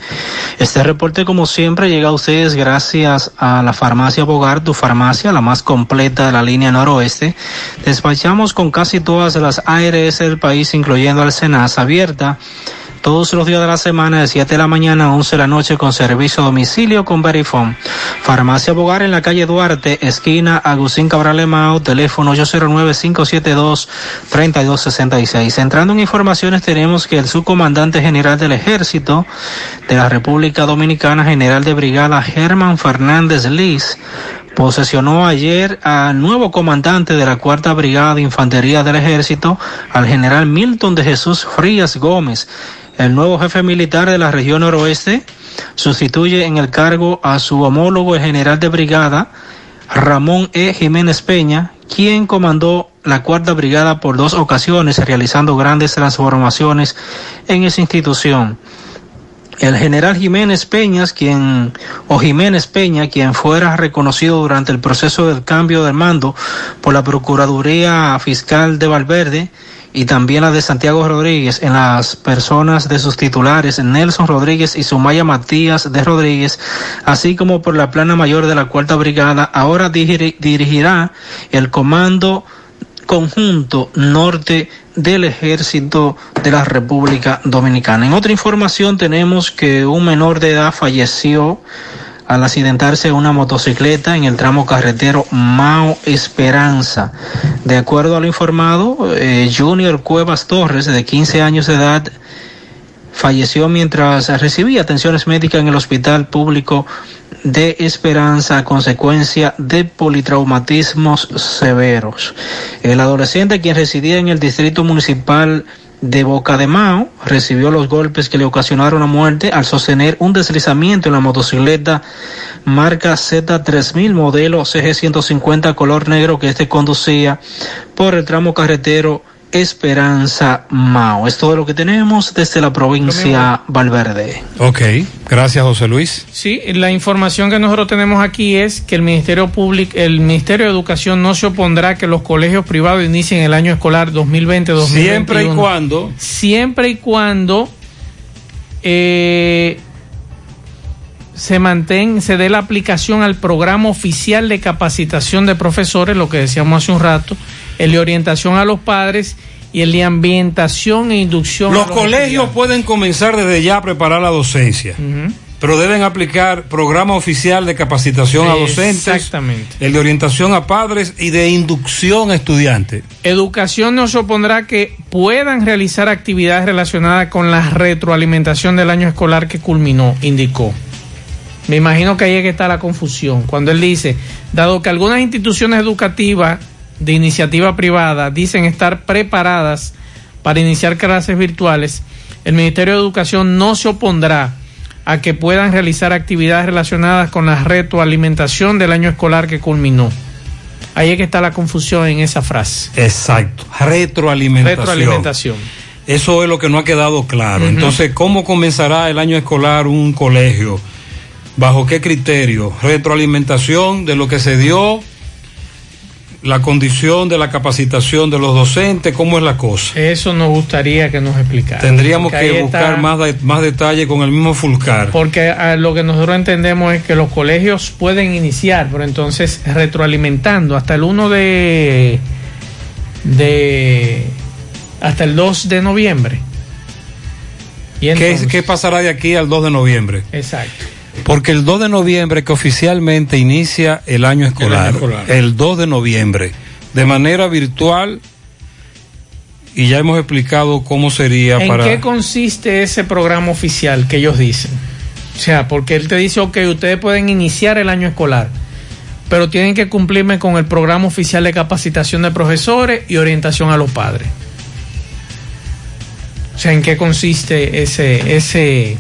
Este reporte como siempre llega a ustedes gracias a la farmacia Bogar, tu farmacia, la más completa de la línea noroeste. Despachamos con casi todas las ARS del país, incluyendo al Senas, abierta todos los días de la semana de 7 de la mañana a 11 de la noche con servicio a domicilio con Verifone. Farmacia Bogar en la calle Duarte, esquina Agustín Cabral Emao, teléfono 809-572-3266. Entrando en informaciones tenemos que el subcomandante general del ejército de la República Dominicana, general de brigada Germán Fernández Liz, posesionó ayer al nuevo comandante de la Cuarta Brigada de Infantería del Ejército, al general Milton de Jesús Frías Gómez. El nuevo jefe militar de la región noroeste sustituye en el cargo a su homólogo el general de brigada, Ramón E. Jiménez Peña, quien comandó la Cuarta Brigada por dos ocasiones, realizando grandes transformaciones en esa institución. El general Jiménez Peñas, quien, o Jiménez Peña, quien fuera reconocido durante el proceso del cambio del mando por la Procuraduría Fiscal de Valverde y también la de Santiago Rodríguez en las personas de sus titulares Nelson Rodríguez y Sumaya Matías de Rodríguez, así como por la plana mayor de la Cuarta Brigada, ahora dirigir- dirigirá el comando conjunto norte del ejército de la República Dominicana. En otra información tenemos que un menor de edad falleció al accidentarse una motocicleta en el tramo carretero Mao Esperanza. De acuerdo a lo informado, eh, Junior Cuevas Torres, de 15 años de edad, falleció mientras recibía atenciones médicas en el hospital público de Esperanza a consecuencia de politraumatismos severos. El adolescente, quien residía en el distrito municipal de Boca de Mao, recibió los golpes que le ocasionaron la muerte al sostener un deslizamiento en la motocicleta marca Z3000 modelo CG150 color negro que este conducía por el tramo carretero Esperanza Mao. Es todo lo que tenemos desde la provincia Valverde. Ok, gracias José Luis. Sí, la información que nosotros tenemos aquí es que el Ministerio Público, el Ministerio de Educación no se opondrá a que los colegios privados inicien el año escolar 2020-2021. Siempre y cuando. Siempre y cuando eh, se mantenga, se dé la aplicación al programa oficial de capacitación de profesores, lo que decíamos hace un rato, el de orientación a los padres y el de ambientación e inducción. Los, colegios pueden comenzar desde ya a preparar la docencia. Pero deben aplicar programa oficial de capacitación a docentes, Exactamente. el de orientación a padres y de inducción a estudiantes. Educación no se opondrá que puedan realizar actividades relacionadas con la retroalimentación del año escolar que culminó, indicó. Me imagino que ahí es que está la confusión. Cuando él dice, dado que algunas instituciones educativas de iniciativa privada dicen estar preparadas para iniciar clases virtuales, el Ministerio de Educación no se opondrá a que puedan realizar actividades relacionadas con la retroalimentación del año escolar que culminó. Ahí es que está la confusión en esa frase. Exacto. Retroalimentación. Retroalimentación. Eso es lo que no ha quedado claro. Entonces, ¿cómo comenzará el año escolar un colegio? ¿Bajo qué criterio? Retroalimentación de lo que se dio, la condición de la capacitación de los docentes, ¿cómo es la cosa? Eso nos gustaría que nos explicara. Tendríamos que está- buscar más, de- más detalle con el mismo Fulcar. Porque ah, lo que nosotros entendemos es que los colegios pueden iniciar, pero entonces retroalimentando hasta el 1 de, de hasta el 2 de noviembre. Y ¿Qué, qué pasará de aquí al 2 de noviembre? Exacto. Porque el 2 de noviembre que oficialmente inicia el año escolar, el, escolar. 2 de noviembre, de manera virtual, y ya hemos explicado cómo sería ¿En para... qué consiste ese programa oficial que ellos dicen? O sea, porque él te dice, ok, ustedes pueden iniciar el año escolar, pero tienen que cumplirme con el programa oficial de capacitación de profesores y orientación a los padres. O sea, ¿en qué consiste ese, ese,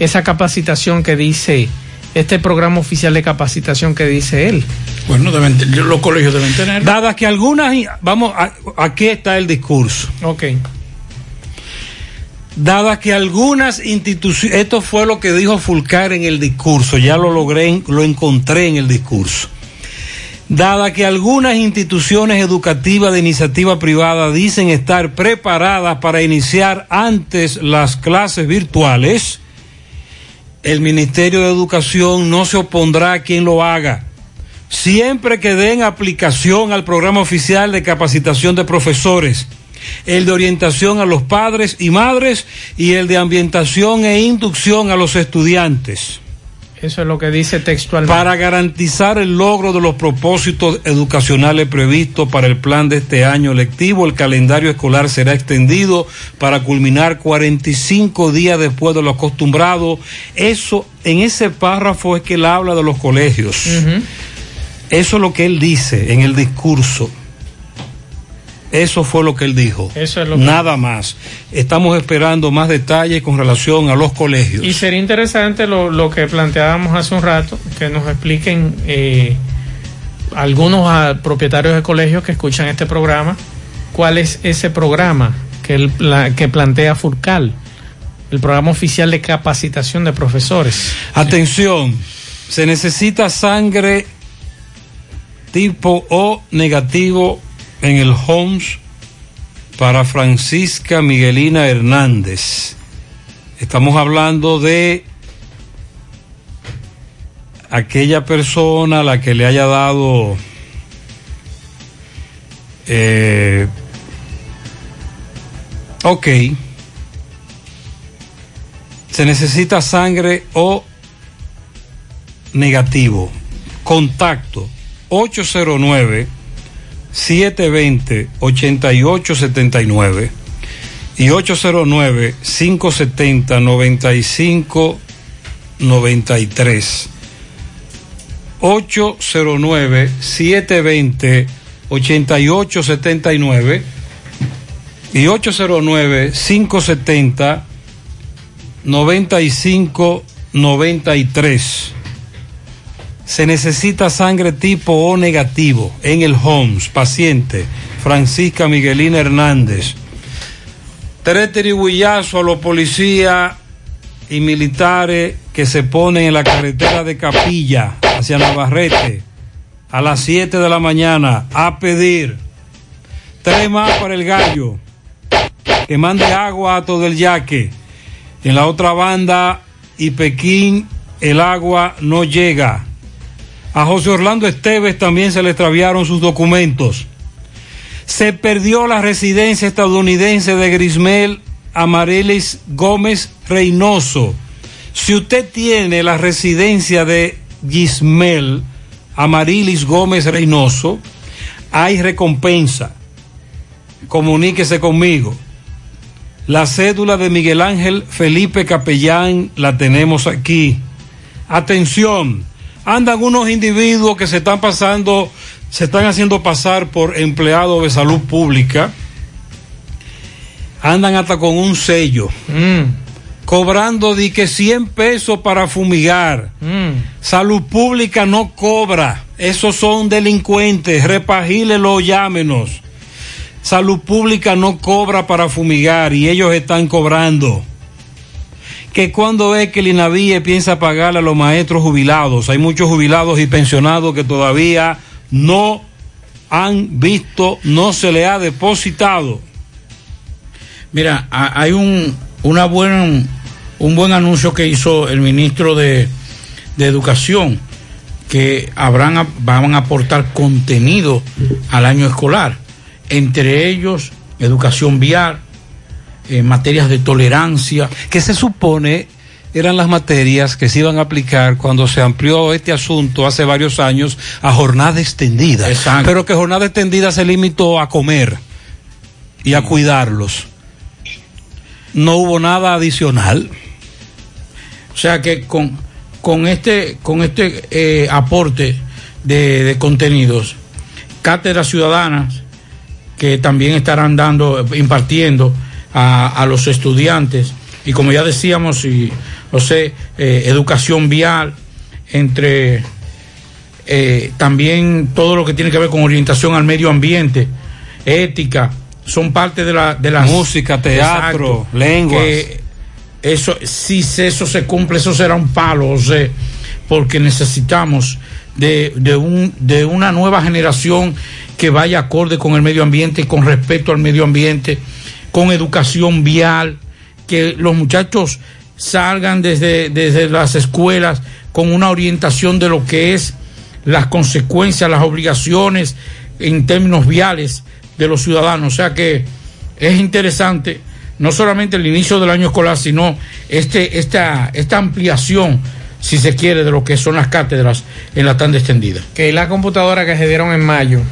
esa capacitación que dice, este programa oficial de capacitación que dice él? Bueno, deben, los colegios deben tener. Dadas que algunas, vamos, a- aquí está el discurso. Ok. Dadas que algunas instituciones, esto fue lo que dijo Fulcar en el discurso, ya lo logré, lo encontré en el discurso. Dada que algunas instituciones educativas de iniciativa privada dicen estar preparadas para iniciar antes las clases virtuales, el Ministerio de Educación no se opondrá a quien lo haga. Siempre que den aplicación al programa oficial de capacitación de profesores, el de orientación a los padres y madres y el de ambientación e inducción a los estudiantes Eso es lo que dice textualmente. para garantizar el logro de los propósitos educacionales previstos para el plan de este año lectivo. El calendario escolar será extendido para culminar 45 días después de lo acostumbrado. Eso, en ese párrafo es que él habla de los colegios. Eso es lo que él dice en el discurso. Eso fue lo que él dijo. Eso es lo que- Nada más. Estamos esperando más detalles con relación a los colegios. Y sería interesante lo, lo que planteábamos hace un rato, que nos expliquen eh, algunos propietarios de colegios que escuchan este programa, cuál es ese programa que, el- la- que plantea Furcal, el programa oficial de capacitación de profesores. Atención, se necesita sangre tipo O negativo en el Homs para Francisca Miguelina Hernández. Estamos hablando de aquella persona a la que le haya dado eh, ok se necesita sangre O negativo. Contacto 809 720 8879 y 809 570 95 93 809 720 8879 y 809 570 95 93 se necesita sangre tipo O negativo en el Homs, paciente Francisca Miguelina Hernández. Tres tiriguillazos a los policías y militares que se ponen en la carretera de Capilla hacia Navarrete a las 7 de la mañana a pedir tres más para el gallo que mande agua a todo el yaque. En la otra banda y Pekín el agua no llega. A José Orlando Esteves también se le extraviaron sus documentos. Se perdió la residencia estadounidense de Grismel Amarelis Gómez Reynoso. Si usted tiene la residencia de Gismel Amarilis Gómez Reynoso, hay recompensa. Comuníquese conmigo. La cédula de Miguel Ángel Felipe Capellán la tenemos aquí. Atención, andan unos individuos que se están pasando, se están haciendo pasar por empleados de salud pública. Andan hasta con un sello. Cobrando de que 100 pesos para fumigar. Salud pública no cobra. Esos son delincuentes. Repagílelo, llámenos. Salud pública no cobra para fumigar y ellos están cobrando. Que cuando es que el INAVIE piensa pagarle a los maestros jubilados, hay muchos jubilados y pensionados que todavía no han visto, no se le ha depositado. Mira, ha- hay un, una buen, un buen anuncio que hizo el ministro de, de Educación, que habrán, van a aportar contenido al año escolar, entre ellos educación vial, eh, materias de tolerancia. Que se supone eran las materias que se iban a aplicar cuando se amplió este asunto hace varios años a jornada extendida. Pero que jornada extendida se limitó a comer y a cuidarlos. No hubo nada adicional. O sea que con, con este, con este eh, aporte de, de contenidos, cátedras ciudadanas que también estarán dando, impartiendo a, a los estudiantes, y como ya decíamos, y, no sé, eh, educación vial, entre eh, también todo lo que tiene que ver con orientación al medio ambiente, ética, son parte de la de las Música, teatro, lenguas. que eso si eso se cumple eso será un palo o sea, porque necesitamos de, de un de una nueva generación que vaya acorde con el medio ambiente con respeto al medio ambiente con educación vial que los muchachos salgan desde, desde las escuelas con una orientación de lo que es las consecuencias, las obligaciones en términos viales de los ciudadanos. O sea que es interesante no solamente el inicio del año escolar, sino este, esta, esta ampliación, si se quiere, de lo que son las cátedras en la tanda extendida. Que la computadora que se dieron en mayo.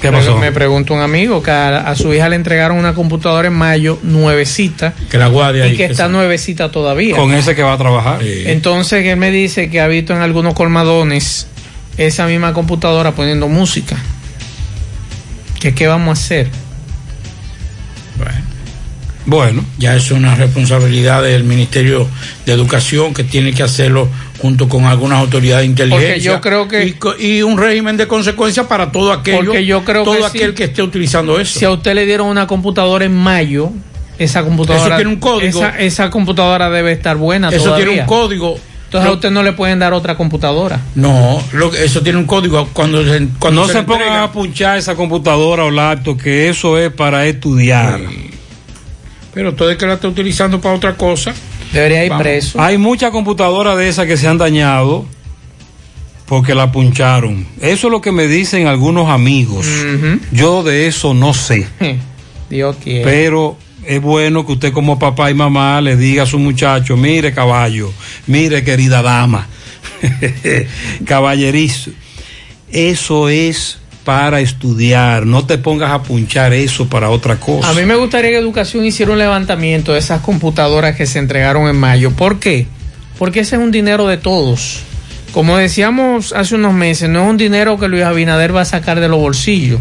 ¿Qué pasó? Me pregunta un amigo que a, a su hija le entregaron una computadora en mayo nuevecita. Que la guardia Y ahí, que que está nuevecita todavía. Con ese que va a trabajar. Entonces él me dice que ha visto en algunos colmadones esa misma computadora poniendo música. ¿Que qué vamos a hacer? Bueno, ya es una responsabilidad del Ministerio de Educación que tiene que hacerlo junto con algunas autoridades de inteligencia. Porque yo creo que- y, un régimen de consecuencias para todo aquello, Porque yo creo todo que aquel que esté utilizando eso. Si a usted le dieron una computadora en mayo, esa computadora. Eso tiene un código. Esa, esa computadora debe estar buena. Eso todavía. tiene un código. Entonces a usted no le pueden dar otra computadora. No, lo que- eso tiene un código. Cuando, se- cuando no se, le pongan entrega- a punchar esa computadora o laptop, que eso es para estudiar. Pero todo que la está utilizando para otra cosa. Debería ir Vamos. preso. Hay muchas computadoras de esas que se han dañado porque la puncharon. Eso es lo que me dicen algunos amigos. Yo de eso no sé. Dios quiere. Pero es bueno que usted como papá y mamá le diga a su muchacho, mire caballo, mire querida dama, caballerizo, eso es para estudiar, no te pongas a punchar eso para otra cosa. A mí me gustaría que Educación hiciera un levantamiento de esas computadoras que se entregaron en mayo. ¿Por qué? Porque ese es un dinero de todos. Como decíamos hace unos meses, no es un dinero que Luis Abinader va a sacar de los bolsillos.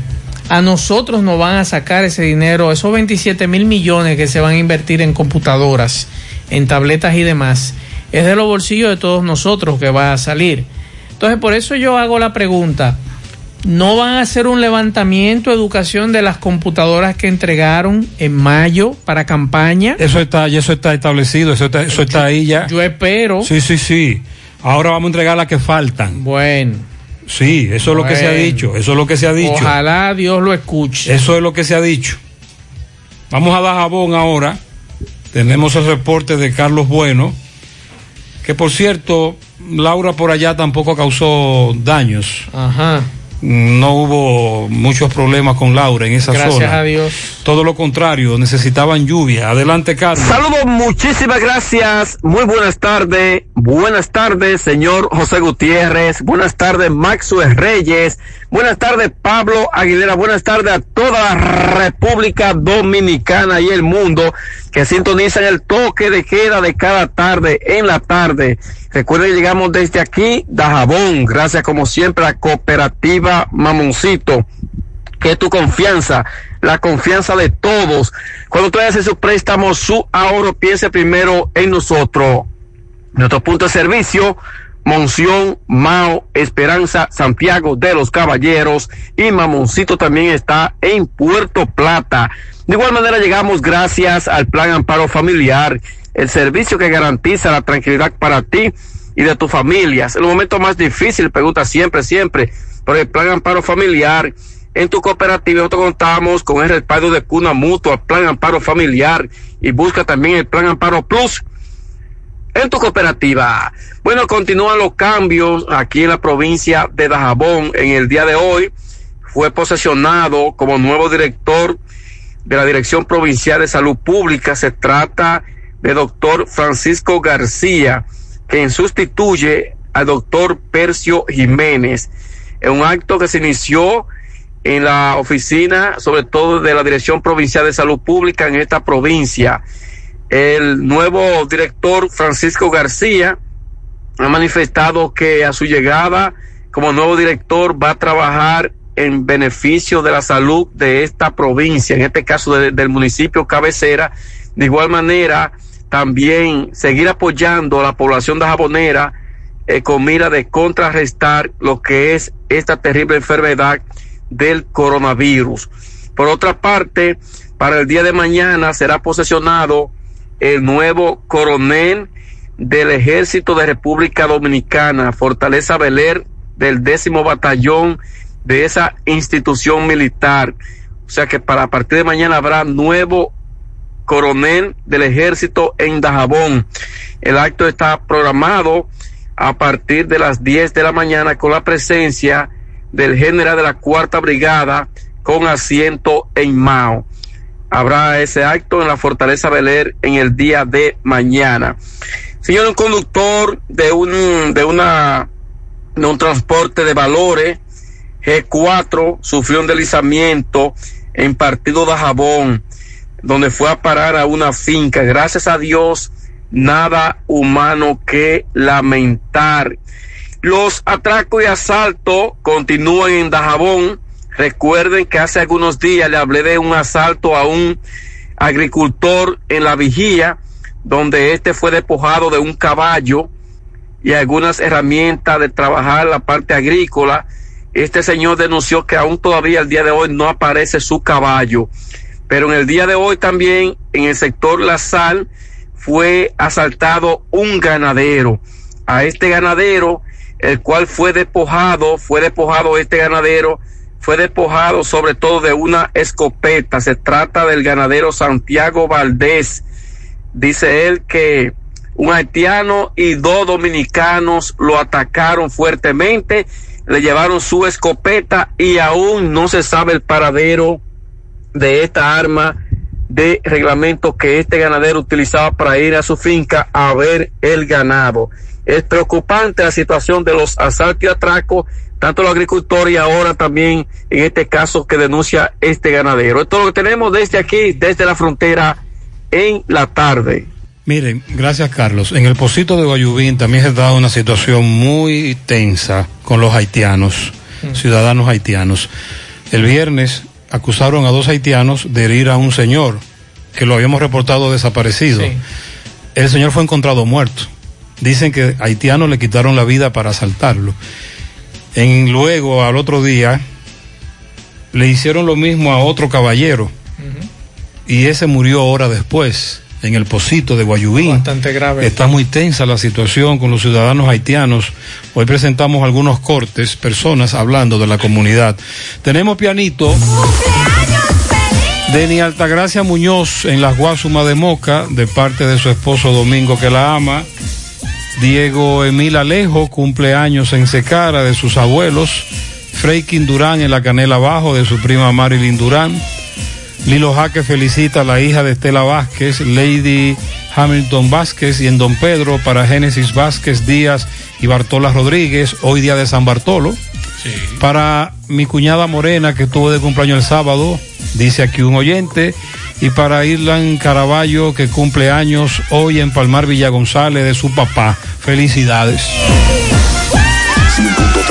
A nosotros nos van a sacar ese dinero, esos 27 mil millones que se van a invertir en computadoras, en tabletas y demás. Es de los bolsillos de todos nosotros que va a salir. Entonces, por eso yo hago la pregunta no van a hacer un levantamiento de educación de las computadoras que entregaron en mayo para campaña. Eso está, eso está establecido, eso está, eso está ahí ya. Yo espero. Sí, sí, sí. Ahora vamos a entregar las que faltan. Bueno. Sí, eso es lo que se ha dicho, eso es lo que se ha dicho. Ojalá Dios lo escuche. Eso es lo que se ha dicho. Vamos a dar jabón ahora. Tenemos el reporte de Carlos Bueno, que por cierto, Laura por allá tampoco causó daños. Ajá no hubo muchos problemas con Laura en esa zona. Gracias a Dios. Todo lo contrario, necesitaban lluvia. Adelante, Carlos. Saludos, muchísimas gracias. Muy buenas tardes. Buenas tardes, señor José Gutiérrez. Buenas tardes, Maxwell Reyes. Buenas tardes, Pablo Aguilera. Buenas tardes a toda la República Dominicana y el mundo que sintonizan el toque de queda de cada tarde en la tarde. Recuerden, llegamos desde aquí, Dajabón. Gracias, como siempre, a Cooperativa Mamoncito. Que tu confianza, la confianza de todos. Cuando tú haces su préstamo, su ahorro, piense primero en nosotros. Nuestro punto de servicio, Monción, Mao, Esperanza, Santiago de los Caballeros y Mamoncito también está en Puerto Plata. De igual manera llegamos gracias al Plan Amparo Familiar, el servicio que garantiza la tranquilidad para ti y de tus familias. En el momento más difícil, pregunta siempre, siempre, por el Plan Amparo Familiar. En tu cooperativa nosotros contamos con el respaldo de Cuna Mutua, Plan Amparo Familiar y busca también el Plan Amparo Plus en tu cooperativa. Bueno, continúan los cambios aquí en la provincia de Dajabón. En el día de hoy fue posesionado como nuevo director de la Dirección Provincial de Salud Pública. Se trata de doctor Francisco García, quien sustituye al doctor Percio Jiménez en un acto que se inició en la oficina, sobre todo de la Dirección Provincial de Salud Pública en esta provincia. El nuevo director Francisco García ha manifestado que a su llegada como nuevo director va a trabajar en beneficio de la salud de esta provincia, en este caso del municipio cabecera. De igual manera, también seguir apoyando a la población de Jabonera eh, con mira de contrarrestar lo que es esta terrible enfermedad del coronavirus. Por otra parte, para el día de mañana será posesionado el nuevo coronel del Ejército de República Dominicana, Fortaleza Beler, del décimo batallón de esa institución militar. O sea que para a partir de mañana habrá nuevo coronel del ejército en Dajabón. El acto está programado a partir de las 10 de la mañana con la presencia del general de la cuarta brigada con asiento en Mao habrá ese acto en la Fortaleza Beler en el día de mañana. Señor, un conductor de un, de una, de un transporte de valores, G4, sufrió un deslizamiento en Partido de Jabón, donde fue a parar a una finca. Gracias a Dios, nada humano que lamentar. Los atracos y asaltos continúan en Dajabón Recuerden que hace algunos días le hablé de un asalto a un agricultor en la vigía, donde este fue despojado de un caballo y algunas herramientas de trabajar la parte agrícola. Este señor denunció que aún todavía el día de hoy no aparece su caballo. Pero en el día de hoy también en el sector La Sal fue asaltado un ganadero. A este ganadero, el cual fue despojado, fue despojado este ganadero fue despojado sobre todo de una escopeta. Se trata del ganadero Santiago Valdés. Dice él que un haitiano y dos dominicanos lo atacaron fuertemente, le llevaron su escopeta y aún no se sabe el paradero de esta arma de reglamento que este ganadero utilizaba para ir a su finca a ver el ganado. Es preocupante la situación de los asaltos y atracos, tanto los agricultores y ahora también en este caso que denuncia este ganadero. Esto es lo que tenemos desde aquí, desde la frontera, en la tarde. Miren, gracias Carlos. En el Pocito de Guayubín también se ha dado una situación muy tensa con los haitianos, ciudadanos haitianos. El viernes acusaron a dos haitianos de herir a un señor que lo habíamos reportado desaparecido. El señor fue encontrado muerto. Dicen que haitianos le quitaron la vida para asaltarlo. En, luego, al otro día, le hicieron lo mismo a otro caballero. Y ese murió hora después, en el Pocito de Guayubín. Bastante grave. Está muy tensa la situación con los ciudadanos haitianos. Hoy presentamos algunos cortes, personas hablando de la comunidad. Tenemos pianito. Deni Altagracia Muñoz en las Guasumas de Moca, de parte de su esposo Domingo que la ama. Diego Emil Alejo, cumpleaños en Secara de sus abuelos. Freikin Durán en la Canela Bajo de su prima Marilyn Durán. Lilo Jaque felicita a la hija de Estela Vázquez, Lady Hamilton Vázquez y en Don Pedro para Génesis Vázquez Díaz y Bartola Rodríguez, hoy día de San Bartolo. Para mi cuñada Morena que estuvo de cumpleaños el sábado, dice aquí un oyente. Y para Irlan Caraballo que cumple años hoy en Palmar Villa González de su papá. Felicidades.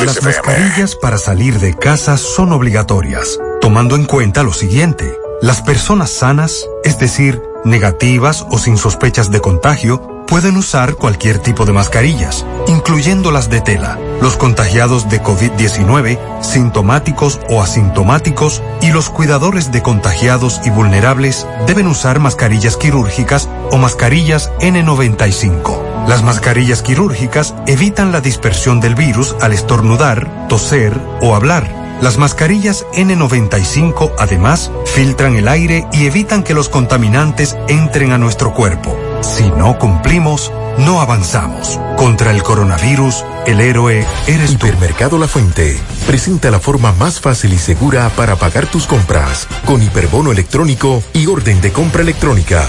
Las mascarillas para salir de casa son obligatorias, tomando en cuenta lo siguiente. Las personas sanas, es decir, negativas o sin sospechas de contagio, pueden usar cualquier tipo de mascarillas, incluyendo las de tela. Los contagiados de COVID-19, sintomáticos o asintomáticos, y los cuidadores de contagiados y vulnerables deben usar mascarillas quirúrgicas o mascarillas N95. Las mascarillas quirúrgicas evitan la dispersión del virus al estornudar, toser o hablar. Las mascarillas N95 además filtran el aire y evitan que los contaminantes entren a nuestro cuerpo. Si no cumplimos, no avanzamos. Contra el coronavirus, el héroe eres tú. Hipermercado La Fuente presenta la forma más fácil y segura para pagar tus compras con hiperbono electrónico y orden de compra electrónica.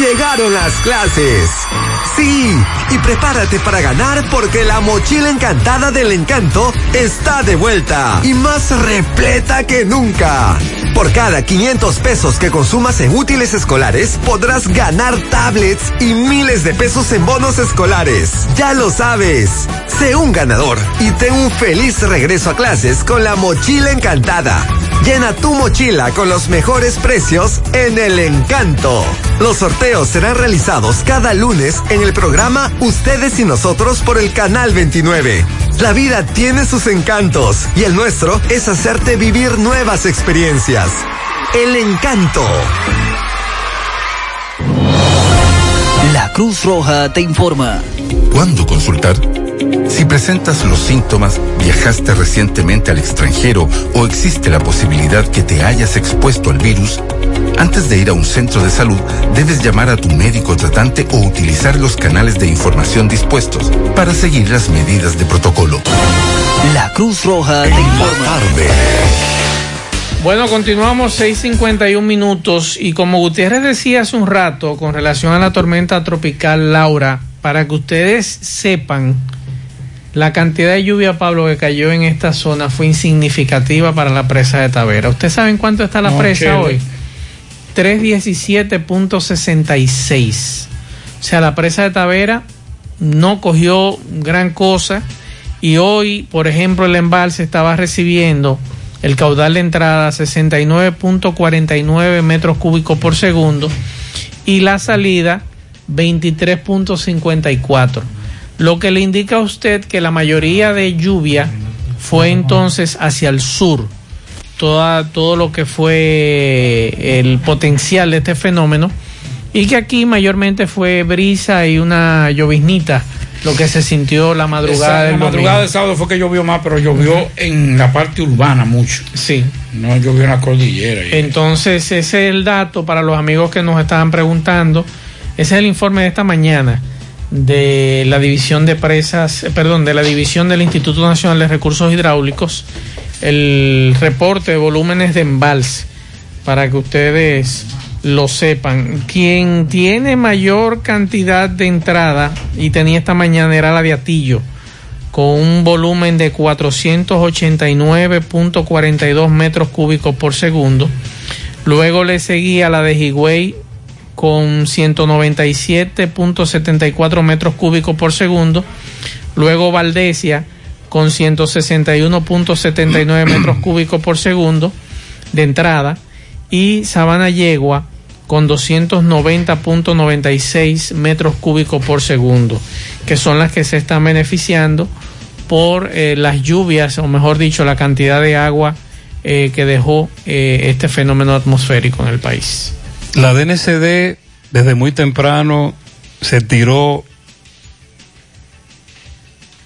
Llegaron las clases. Sí, y prepárate para ganar porque la mochila encantada del encanto está de vuelta y más repleta que nunca. Por cada 500 pesos que consumas en útiles escolares, podrás ganar tablets y miles de pesos en bonos escolares. Ya lo sabes. Sé un ganador y ten un feliz regreso a clases con la mochila encantada. Llena tu mochila con los mejores precios en el encanto. Los sorteos serán realizados cada lunes en el programa Ustedes y Nosotros por el Canal 29. La vida tiene sus encantos y el nuestro es hacerte vivir nuevas experiencias. El encanto. La Cruz Roja te informa. ¿Cuándo consultar? Si presentas los síntomas, viajaste recientemente al extranjero o existe la posibilidad que te hayas expuesto al virus, antes de ir a un centro de salud, debes llamar a tu médico tratante o utilizar los canales de información dispuestos para seguir las medidas de protocolo. La Cruz Roja te informa. Bueno, continuamos 6:51 minutos y como Gutiérrez decía hace un rato con relación a la tormenta tropical Laura, para que ustedes sepan la cantidad de lluvia, Pablo, que cayó en esta zona fue insignificativa para la presa de Tavera. ¿Usted sabe en cuánto está la No, presa chévere. hoy? 317.66. O sea, la presa de Tavera no cogió gran cosa y hoy, por ejemplo, el embalse estaba recibiendo el caudal de entrada 69.49 metros cúbicos por segundo y la salida 23.54 lo que le indica a usted que la mayoría de lluvia fue entonces hacia el sur toda, todo lo que fue el potencial de este fenómeno y que aquí mayormente fue brisa y una lloviznita lo que se sintió la madrugada Esa- la madrugada del sábado fue que llovió más, pero llovió en la parte urbana mucho. Sí. No llovió en la cordillera. Entonces, ese es el dato para los amigos que nos estaban preguntando. Ese es el informe de esta mañana de la división de presas, eh, perdón, de la división del Instituto Nacional de Recursos Hidráulicos, el reporte de volúmenes de embalse, para que ustedes lo sepan. Quien tiene mayor cantidad de entrada, y tenía esta mañana, era la de Atillo, con un volumen de 489.42 metros cúbicos por segundo. Luego le seguía la de Higüey con 197.74 metros cúbicos por segundo. Luego Valdesia con 161.79 metros cúbicos por segundo de entrada. Y Sabana Yegua con 290.96 metros cúbicos por segundo, que son las que se están beneficiando por eh, las lluvias, o mejor dicho, la cantidad de agua eh, que dejó eh, este fenómeno atmosférico en el país. La DNCD desde muy temprano se tiró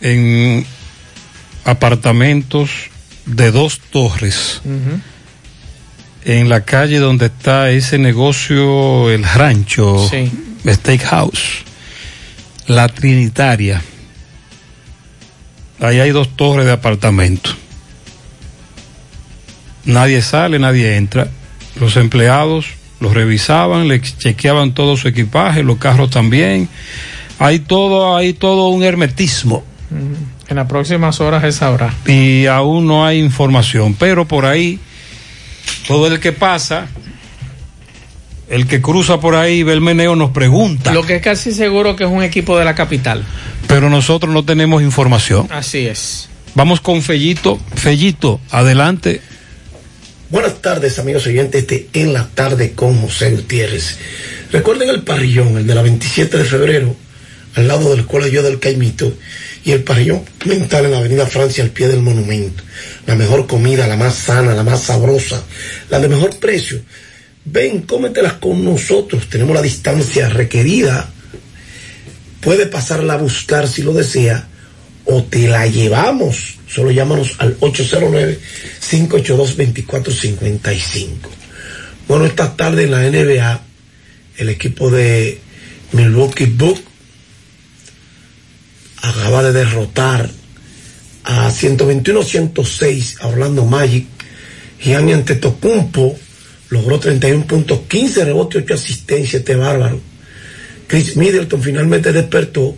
en apartamentos de dos torres en la calle donde está ese negocio, el rancho, Sí. Steakhouse, la Trinitaria. Ahí hay dos torres de apartamentos. Nadie sale, nadie entra. Los empleados los revisaban, le chequeaban todo su equipaje, los carros también. Hay todo, hay todo un hermetismo En las próximas horas se sabrá. y aún no hay información, pero por ahí todo el que pasa, el que cruza por ahí ve el meneo nos pregunta, Lo que es casi seguro que es un equipo de la capital. pero nosotros no tenemos información. Así es. Vamos con Fellito, Fellito, adelante. Buenas tardes, amigos oyentes de En la Tarde con José Gutiérrez. Recuerden el parrillón, el de la 27 de febrero, al lado del Colegio del Caimito, y el parrillón mental en la Avenida Francia, al pie del monumento. La mejor comida, la más sana, la más sabrosa, la de mejor precio. Ven, cómetelas con nosotros. Tenemos la distancia requerida. Puede pasarla a buscar si lo desea o te la llevamos. Solo llámanos al 809-582-2455. Bueno, esta tarde en la NBA, el equipo de Milwaukee Bucks acaba de derrotar a 121-106 a Orlando Magic. Gianni Antetokounmpo logró 31 puntos, 15 rebotes, 8 asistencias, este bárbaro. Chris Middleton finalmente despertó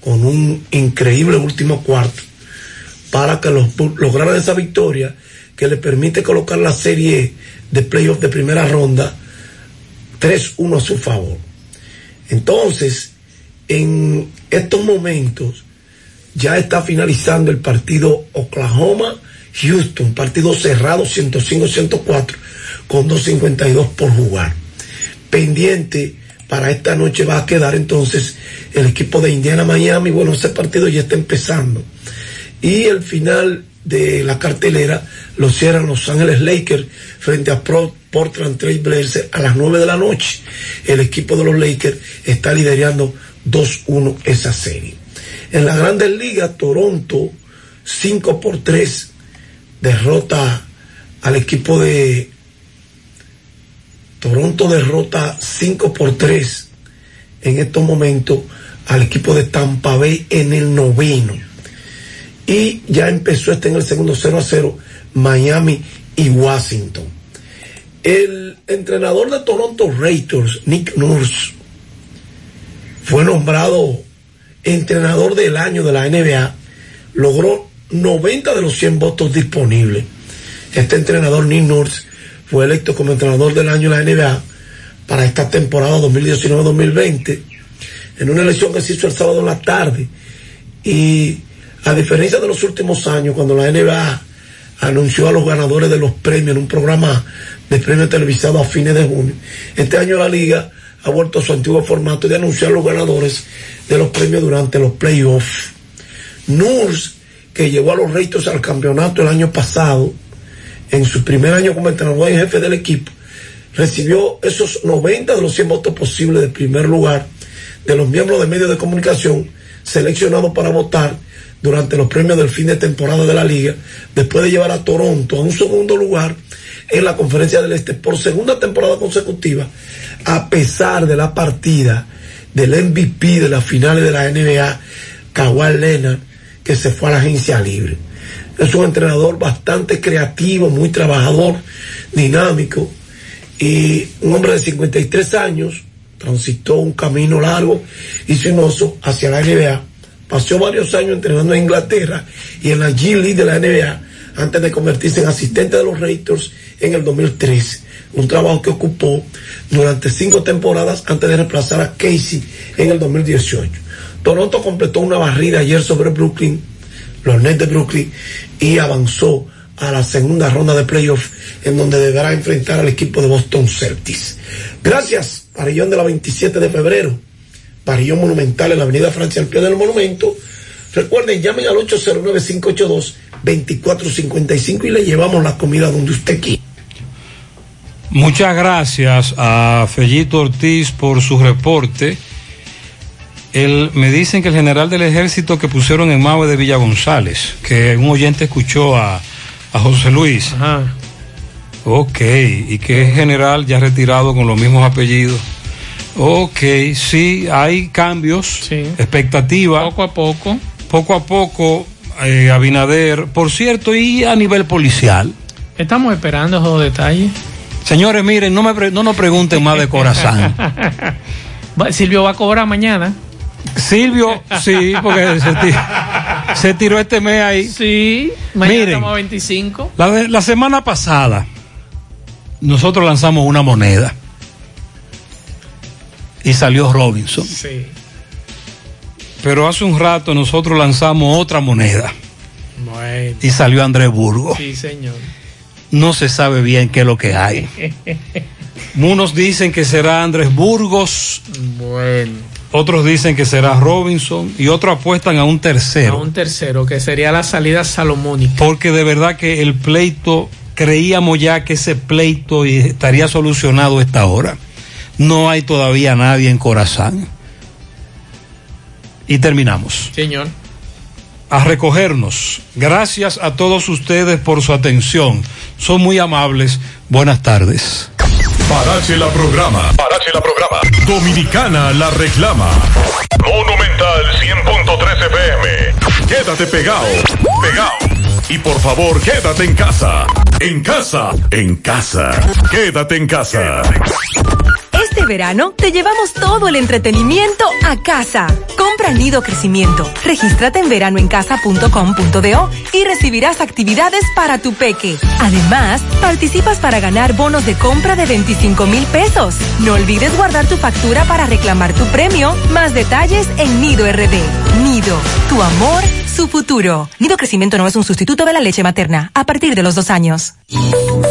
con un increíble último cuarto para que los lograran esa victoria que le permite colocar la serie de playoff de primera ronda 3-1 a su favor. Entonces, en estos momentos ya está finalizando el partido Oklahoma-Houston, partido cerrado 105-104 con 2.52 por jugar. Pendiente para esta noche va a quedar entonces el equipo de Indiana-Miami. Bueno, ese partido ya está empezando. Y el final de la cartelera lo cierran Los Ángeles Lakers frente a Pro- Portland Trail Blazers a las 9 de la noche. El equipo de los Lakers está liderando 2-1 esa serie. En la Grandes Ligas, Toronto 5 por 3 derrota al equipo de Toronto derrota 5 por 3 en estos momentos al equipo de Tampa Bay en el noveno. Y ya empezó este en el segundo 0 a 0 Miami y Washington. El entrenador de Toronto Raptors, Nick Nurse, fue nombrado entrenador del año de la NBA logró 90 de los 100 votos disponibles. Este entrenador, Nick Nurse, fue electo como entrenador del año en la NBA para esta temporada 2019-2020 en una elección que se hizo el sábado en la tarde. Y a diferencia de los últimos años, cuando la NBA anunció a los ganadores de los premios en un programa de premios televisados a fines de junio, este año la liga ha vuelto a su antiguo formato de anunciar los ganadores de los premios durante los playoffs. Nurs, que llevó a los Raiders al campeonato el año pasado, en su primer año como entrenador y jefe del equipo, recibió esos 90 de los 100 votos posibles de primer lugar de los miembros de medios de comunicación seleccionados para votar durante los premios del fin de temporada de la liga, después de llevar a Toronto a un segundo lugar en la conferencia del Este por segunda temporada consecutiva, a pesar de la partida del MVP de las finales de la NBA, Kawhi Leonard, que se fue a la agencia libre. Es un entrenador bastante creativo, muy trabajador, dinámico y un hombre de 53 años transitó un camino largo y sinuoso hacia la NBA. Pasó varios años entrenando en Inglaterra y en la G League de la NBA antes de convertirse en asistente de los Raiders en el 2013. Un trabajo que ocupó durante cinco temporadas antes de reemplazar a Casey en el 2018. Toronto completó una barrida ayer sobre Brooklyn, los Nets de Brooklyn, y avanzó a la segunda ronda de playoff en donde deberá enfrentar al equipo de Boston Celtics. Gracias, Parillón de la 27 de febrero, Parillón Monumental en la Avenida Francia al pie del monumento. Recuerden, llamen al 809-582-2455 y le llevamos la comida donde usted quiera. Muchas gracias a Fellito Ortiz por su reporte. El, me dicen que el general del ejército que pusieron en Maue de Villa González, que un oyente escuchó a, a José Luis. Ajá. Ok, y que es general ya retirado con los mismos apellidos. Ok, sí, hay cambios, expectativa. Poco a poco. Poco a poco, eh, Abinader. Por cierto, y a nivel policial. Estamos esperando esos detalles. Señores, miren, no, me pre- no nos pregunten más de Corazán. Va- Silvio va a cobrar mañana. Silvio, sí, porque se tiró este mes ahí. Sí, mañana Miren, estamos a 25. La, de- la semana pasada, nosotros lanzamos una moneda y salió Robinson. Sí. Pero hace un rato nosotros lanzamos otra moneda Bueno. y salió Andrés Burgo. Sí, señor. No se sabe bien qué es lo que hay. Unos dicen que será Andrés Burgos, bueno. otros dicen que será Robinson y otros apuestan a un A tercero. un tercero, que sería la salida salomónica. Porque de verdad que el pleito, creíamos ya que ese pleito estaría solucionado a esta hora. No hay todavía nadie en Corazán. Y terminamos. Señor. A recogernos. Gracias a todos ustedes por su atención. Son muy amables. Buenas tardes. Parache la programa. Parache la programa. Dominicana la reclama. Monumental 100.13 FM. Quédate pegado. Pegado. Y por favor, quédate en casa. En casa. En casa. Quédate en casa. Este verano te llevamos todo el entretenimiento a casa. Compra Nido Crecimiento. Regístrate en veranoencasa.com.do y recibirás actividades para tu peque. Además, participas para ganar bonos de compra de 25 mil pesos. No olvides guardar tu factura para reclamar tu premio. Más detalles en Nido RD. Nido, tu amor, su futuro. Nido Crecimiento no es un sustituto de la leche materna a partir de los dos años.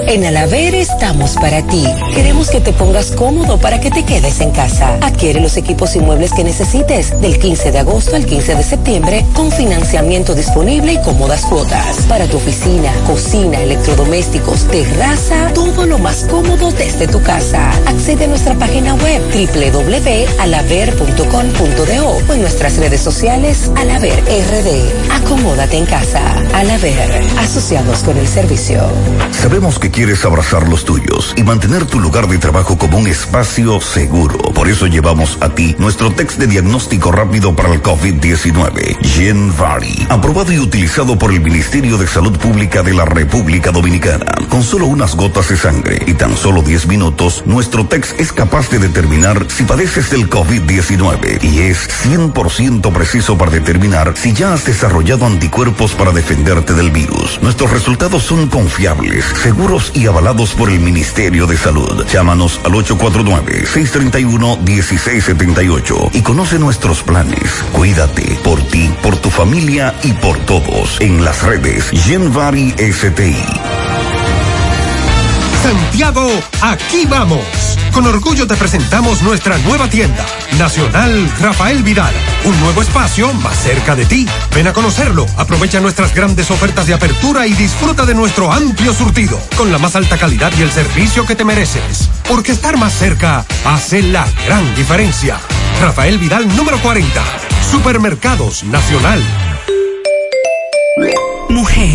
En Alaber estamos para ti. Queremos que te pongas cómodo para que te quedes en casa. Adquiere los equipos y muebles que necesites del 15 de agosto al 15 de septiembre con financiamiento disponible y cómodas cuotas. Para tu oficina, cocina, electrodomésticos, terraza, todo lo más cómodo desde tu casa. Accede a nuestra página web www.alaver.com.do o en nuestras redes sociales Alaver RD. Acomódate en casa. Alaver, asociados con el servicio. Sabemos que quieres abrazar los tuyos y mantener tu lugar de trabajo como un espacio seguro. Por eso llevamos a ti nuestro test de diagnóstico rápido para el COVID-19, Genvari, aprobado y utilizado por el Ministerio de Salud Pública de la República Dominicana. Con solo unas gotas de sangre y tan solo 10 minutos, nuestro test es capaz de determinar si padeces del COVID-19 y es 100% preciso para determinar si ya has desarrollado anticuerpos para defenderte del virus. Nuestros resultados son confiables, seguros y avalados por el Ministerio de Salud. Llámanos al 849-631-1678 y conoce nuestros planes. Cuídate por ti, por tu familia y por todos. En las redes Genvari STI. Santiago, aquí vamos. Con orgullo te presentamos nuestra nueva tienda, Nacional Rafael Vidal. Un nuevo espacio más cerca de ti. Ven a conocerlo, aprovecha nuestras grandes ofertas de apertura y disfruta de nuestro amplio surtido, con la más alta calidad y el servicio que te mereces. Porque estar más cerca hace la gran diferencia. Rafael Vidal número 40, Supermercados Nacional. Mujer,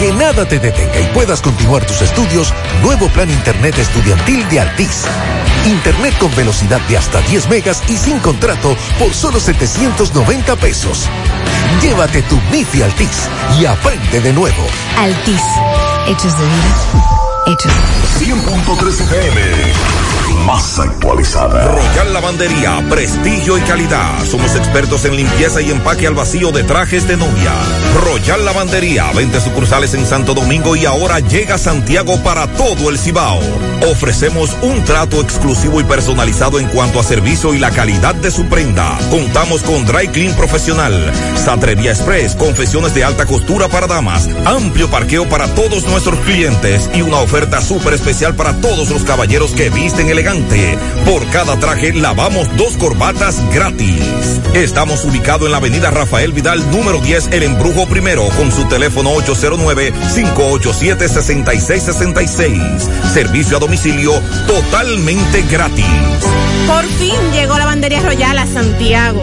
Que nada te detenga y puedas continuar tus estudios, nuevo plan Internet estudiantil de Altis. Internet con velocidad de hasta 10 megas y sin contrato por solo 790 pesos. Llévate tu MIFI Altis y aprende de nuevo. Altis. Hechos de vida. Hechos. 100.3 FM. Más actualizada. Royal Lavandería, prestigio y calidad. Somos expertos en limpieza y empaque al vacío de trajes de novia. Royal Lavandería, 20 sucursales en Santo Domingo y ahora llega a Santiago para todo el Cibao. Ofrecemos un trato exclusivo y personalizado en cuanto a servicio y la calidad de su prenda. Contamos con Dry Clean Profesional, Satrería Express, confesiones de alta costura para damas, amplio parqueo para todos nuestros clientes y una oferta súper especial para todos los caballeros que visten elegante. Por cada traje lavamos dos corbatas gratis. Estamos ubicados en la avenida Rafael Vidal, número 10, El Embrujo Primero, con su teléfono 809-587-6666. Servicio a domicilio totalmente gratis. Por fin llegó la bandería royal a Santiago.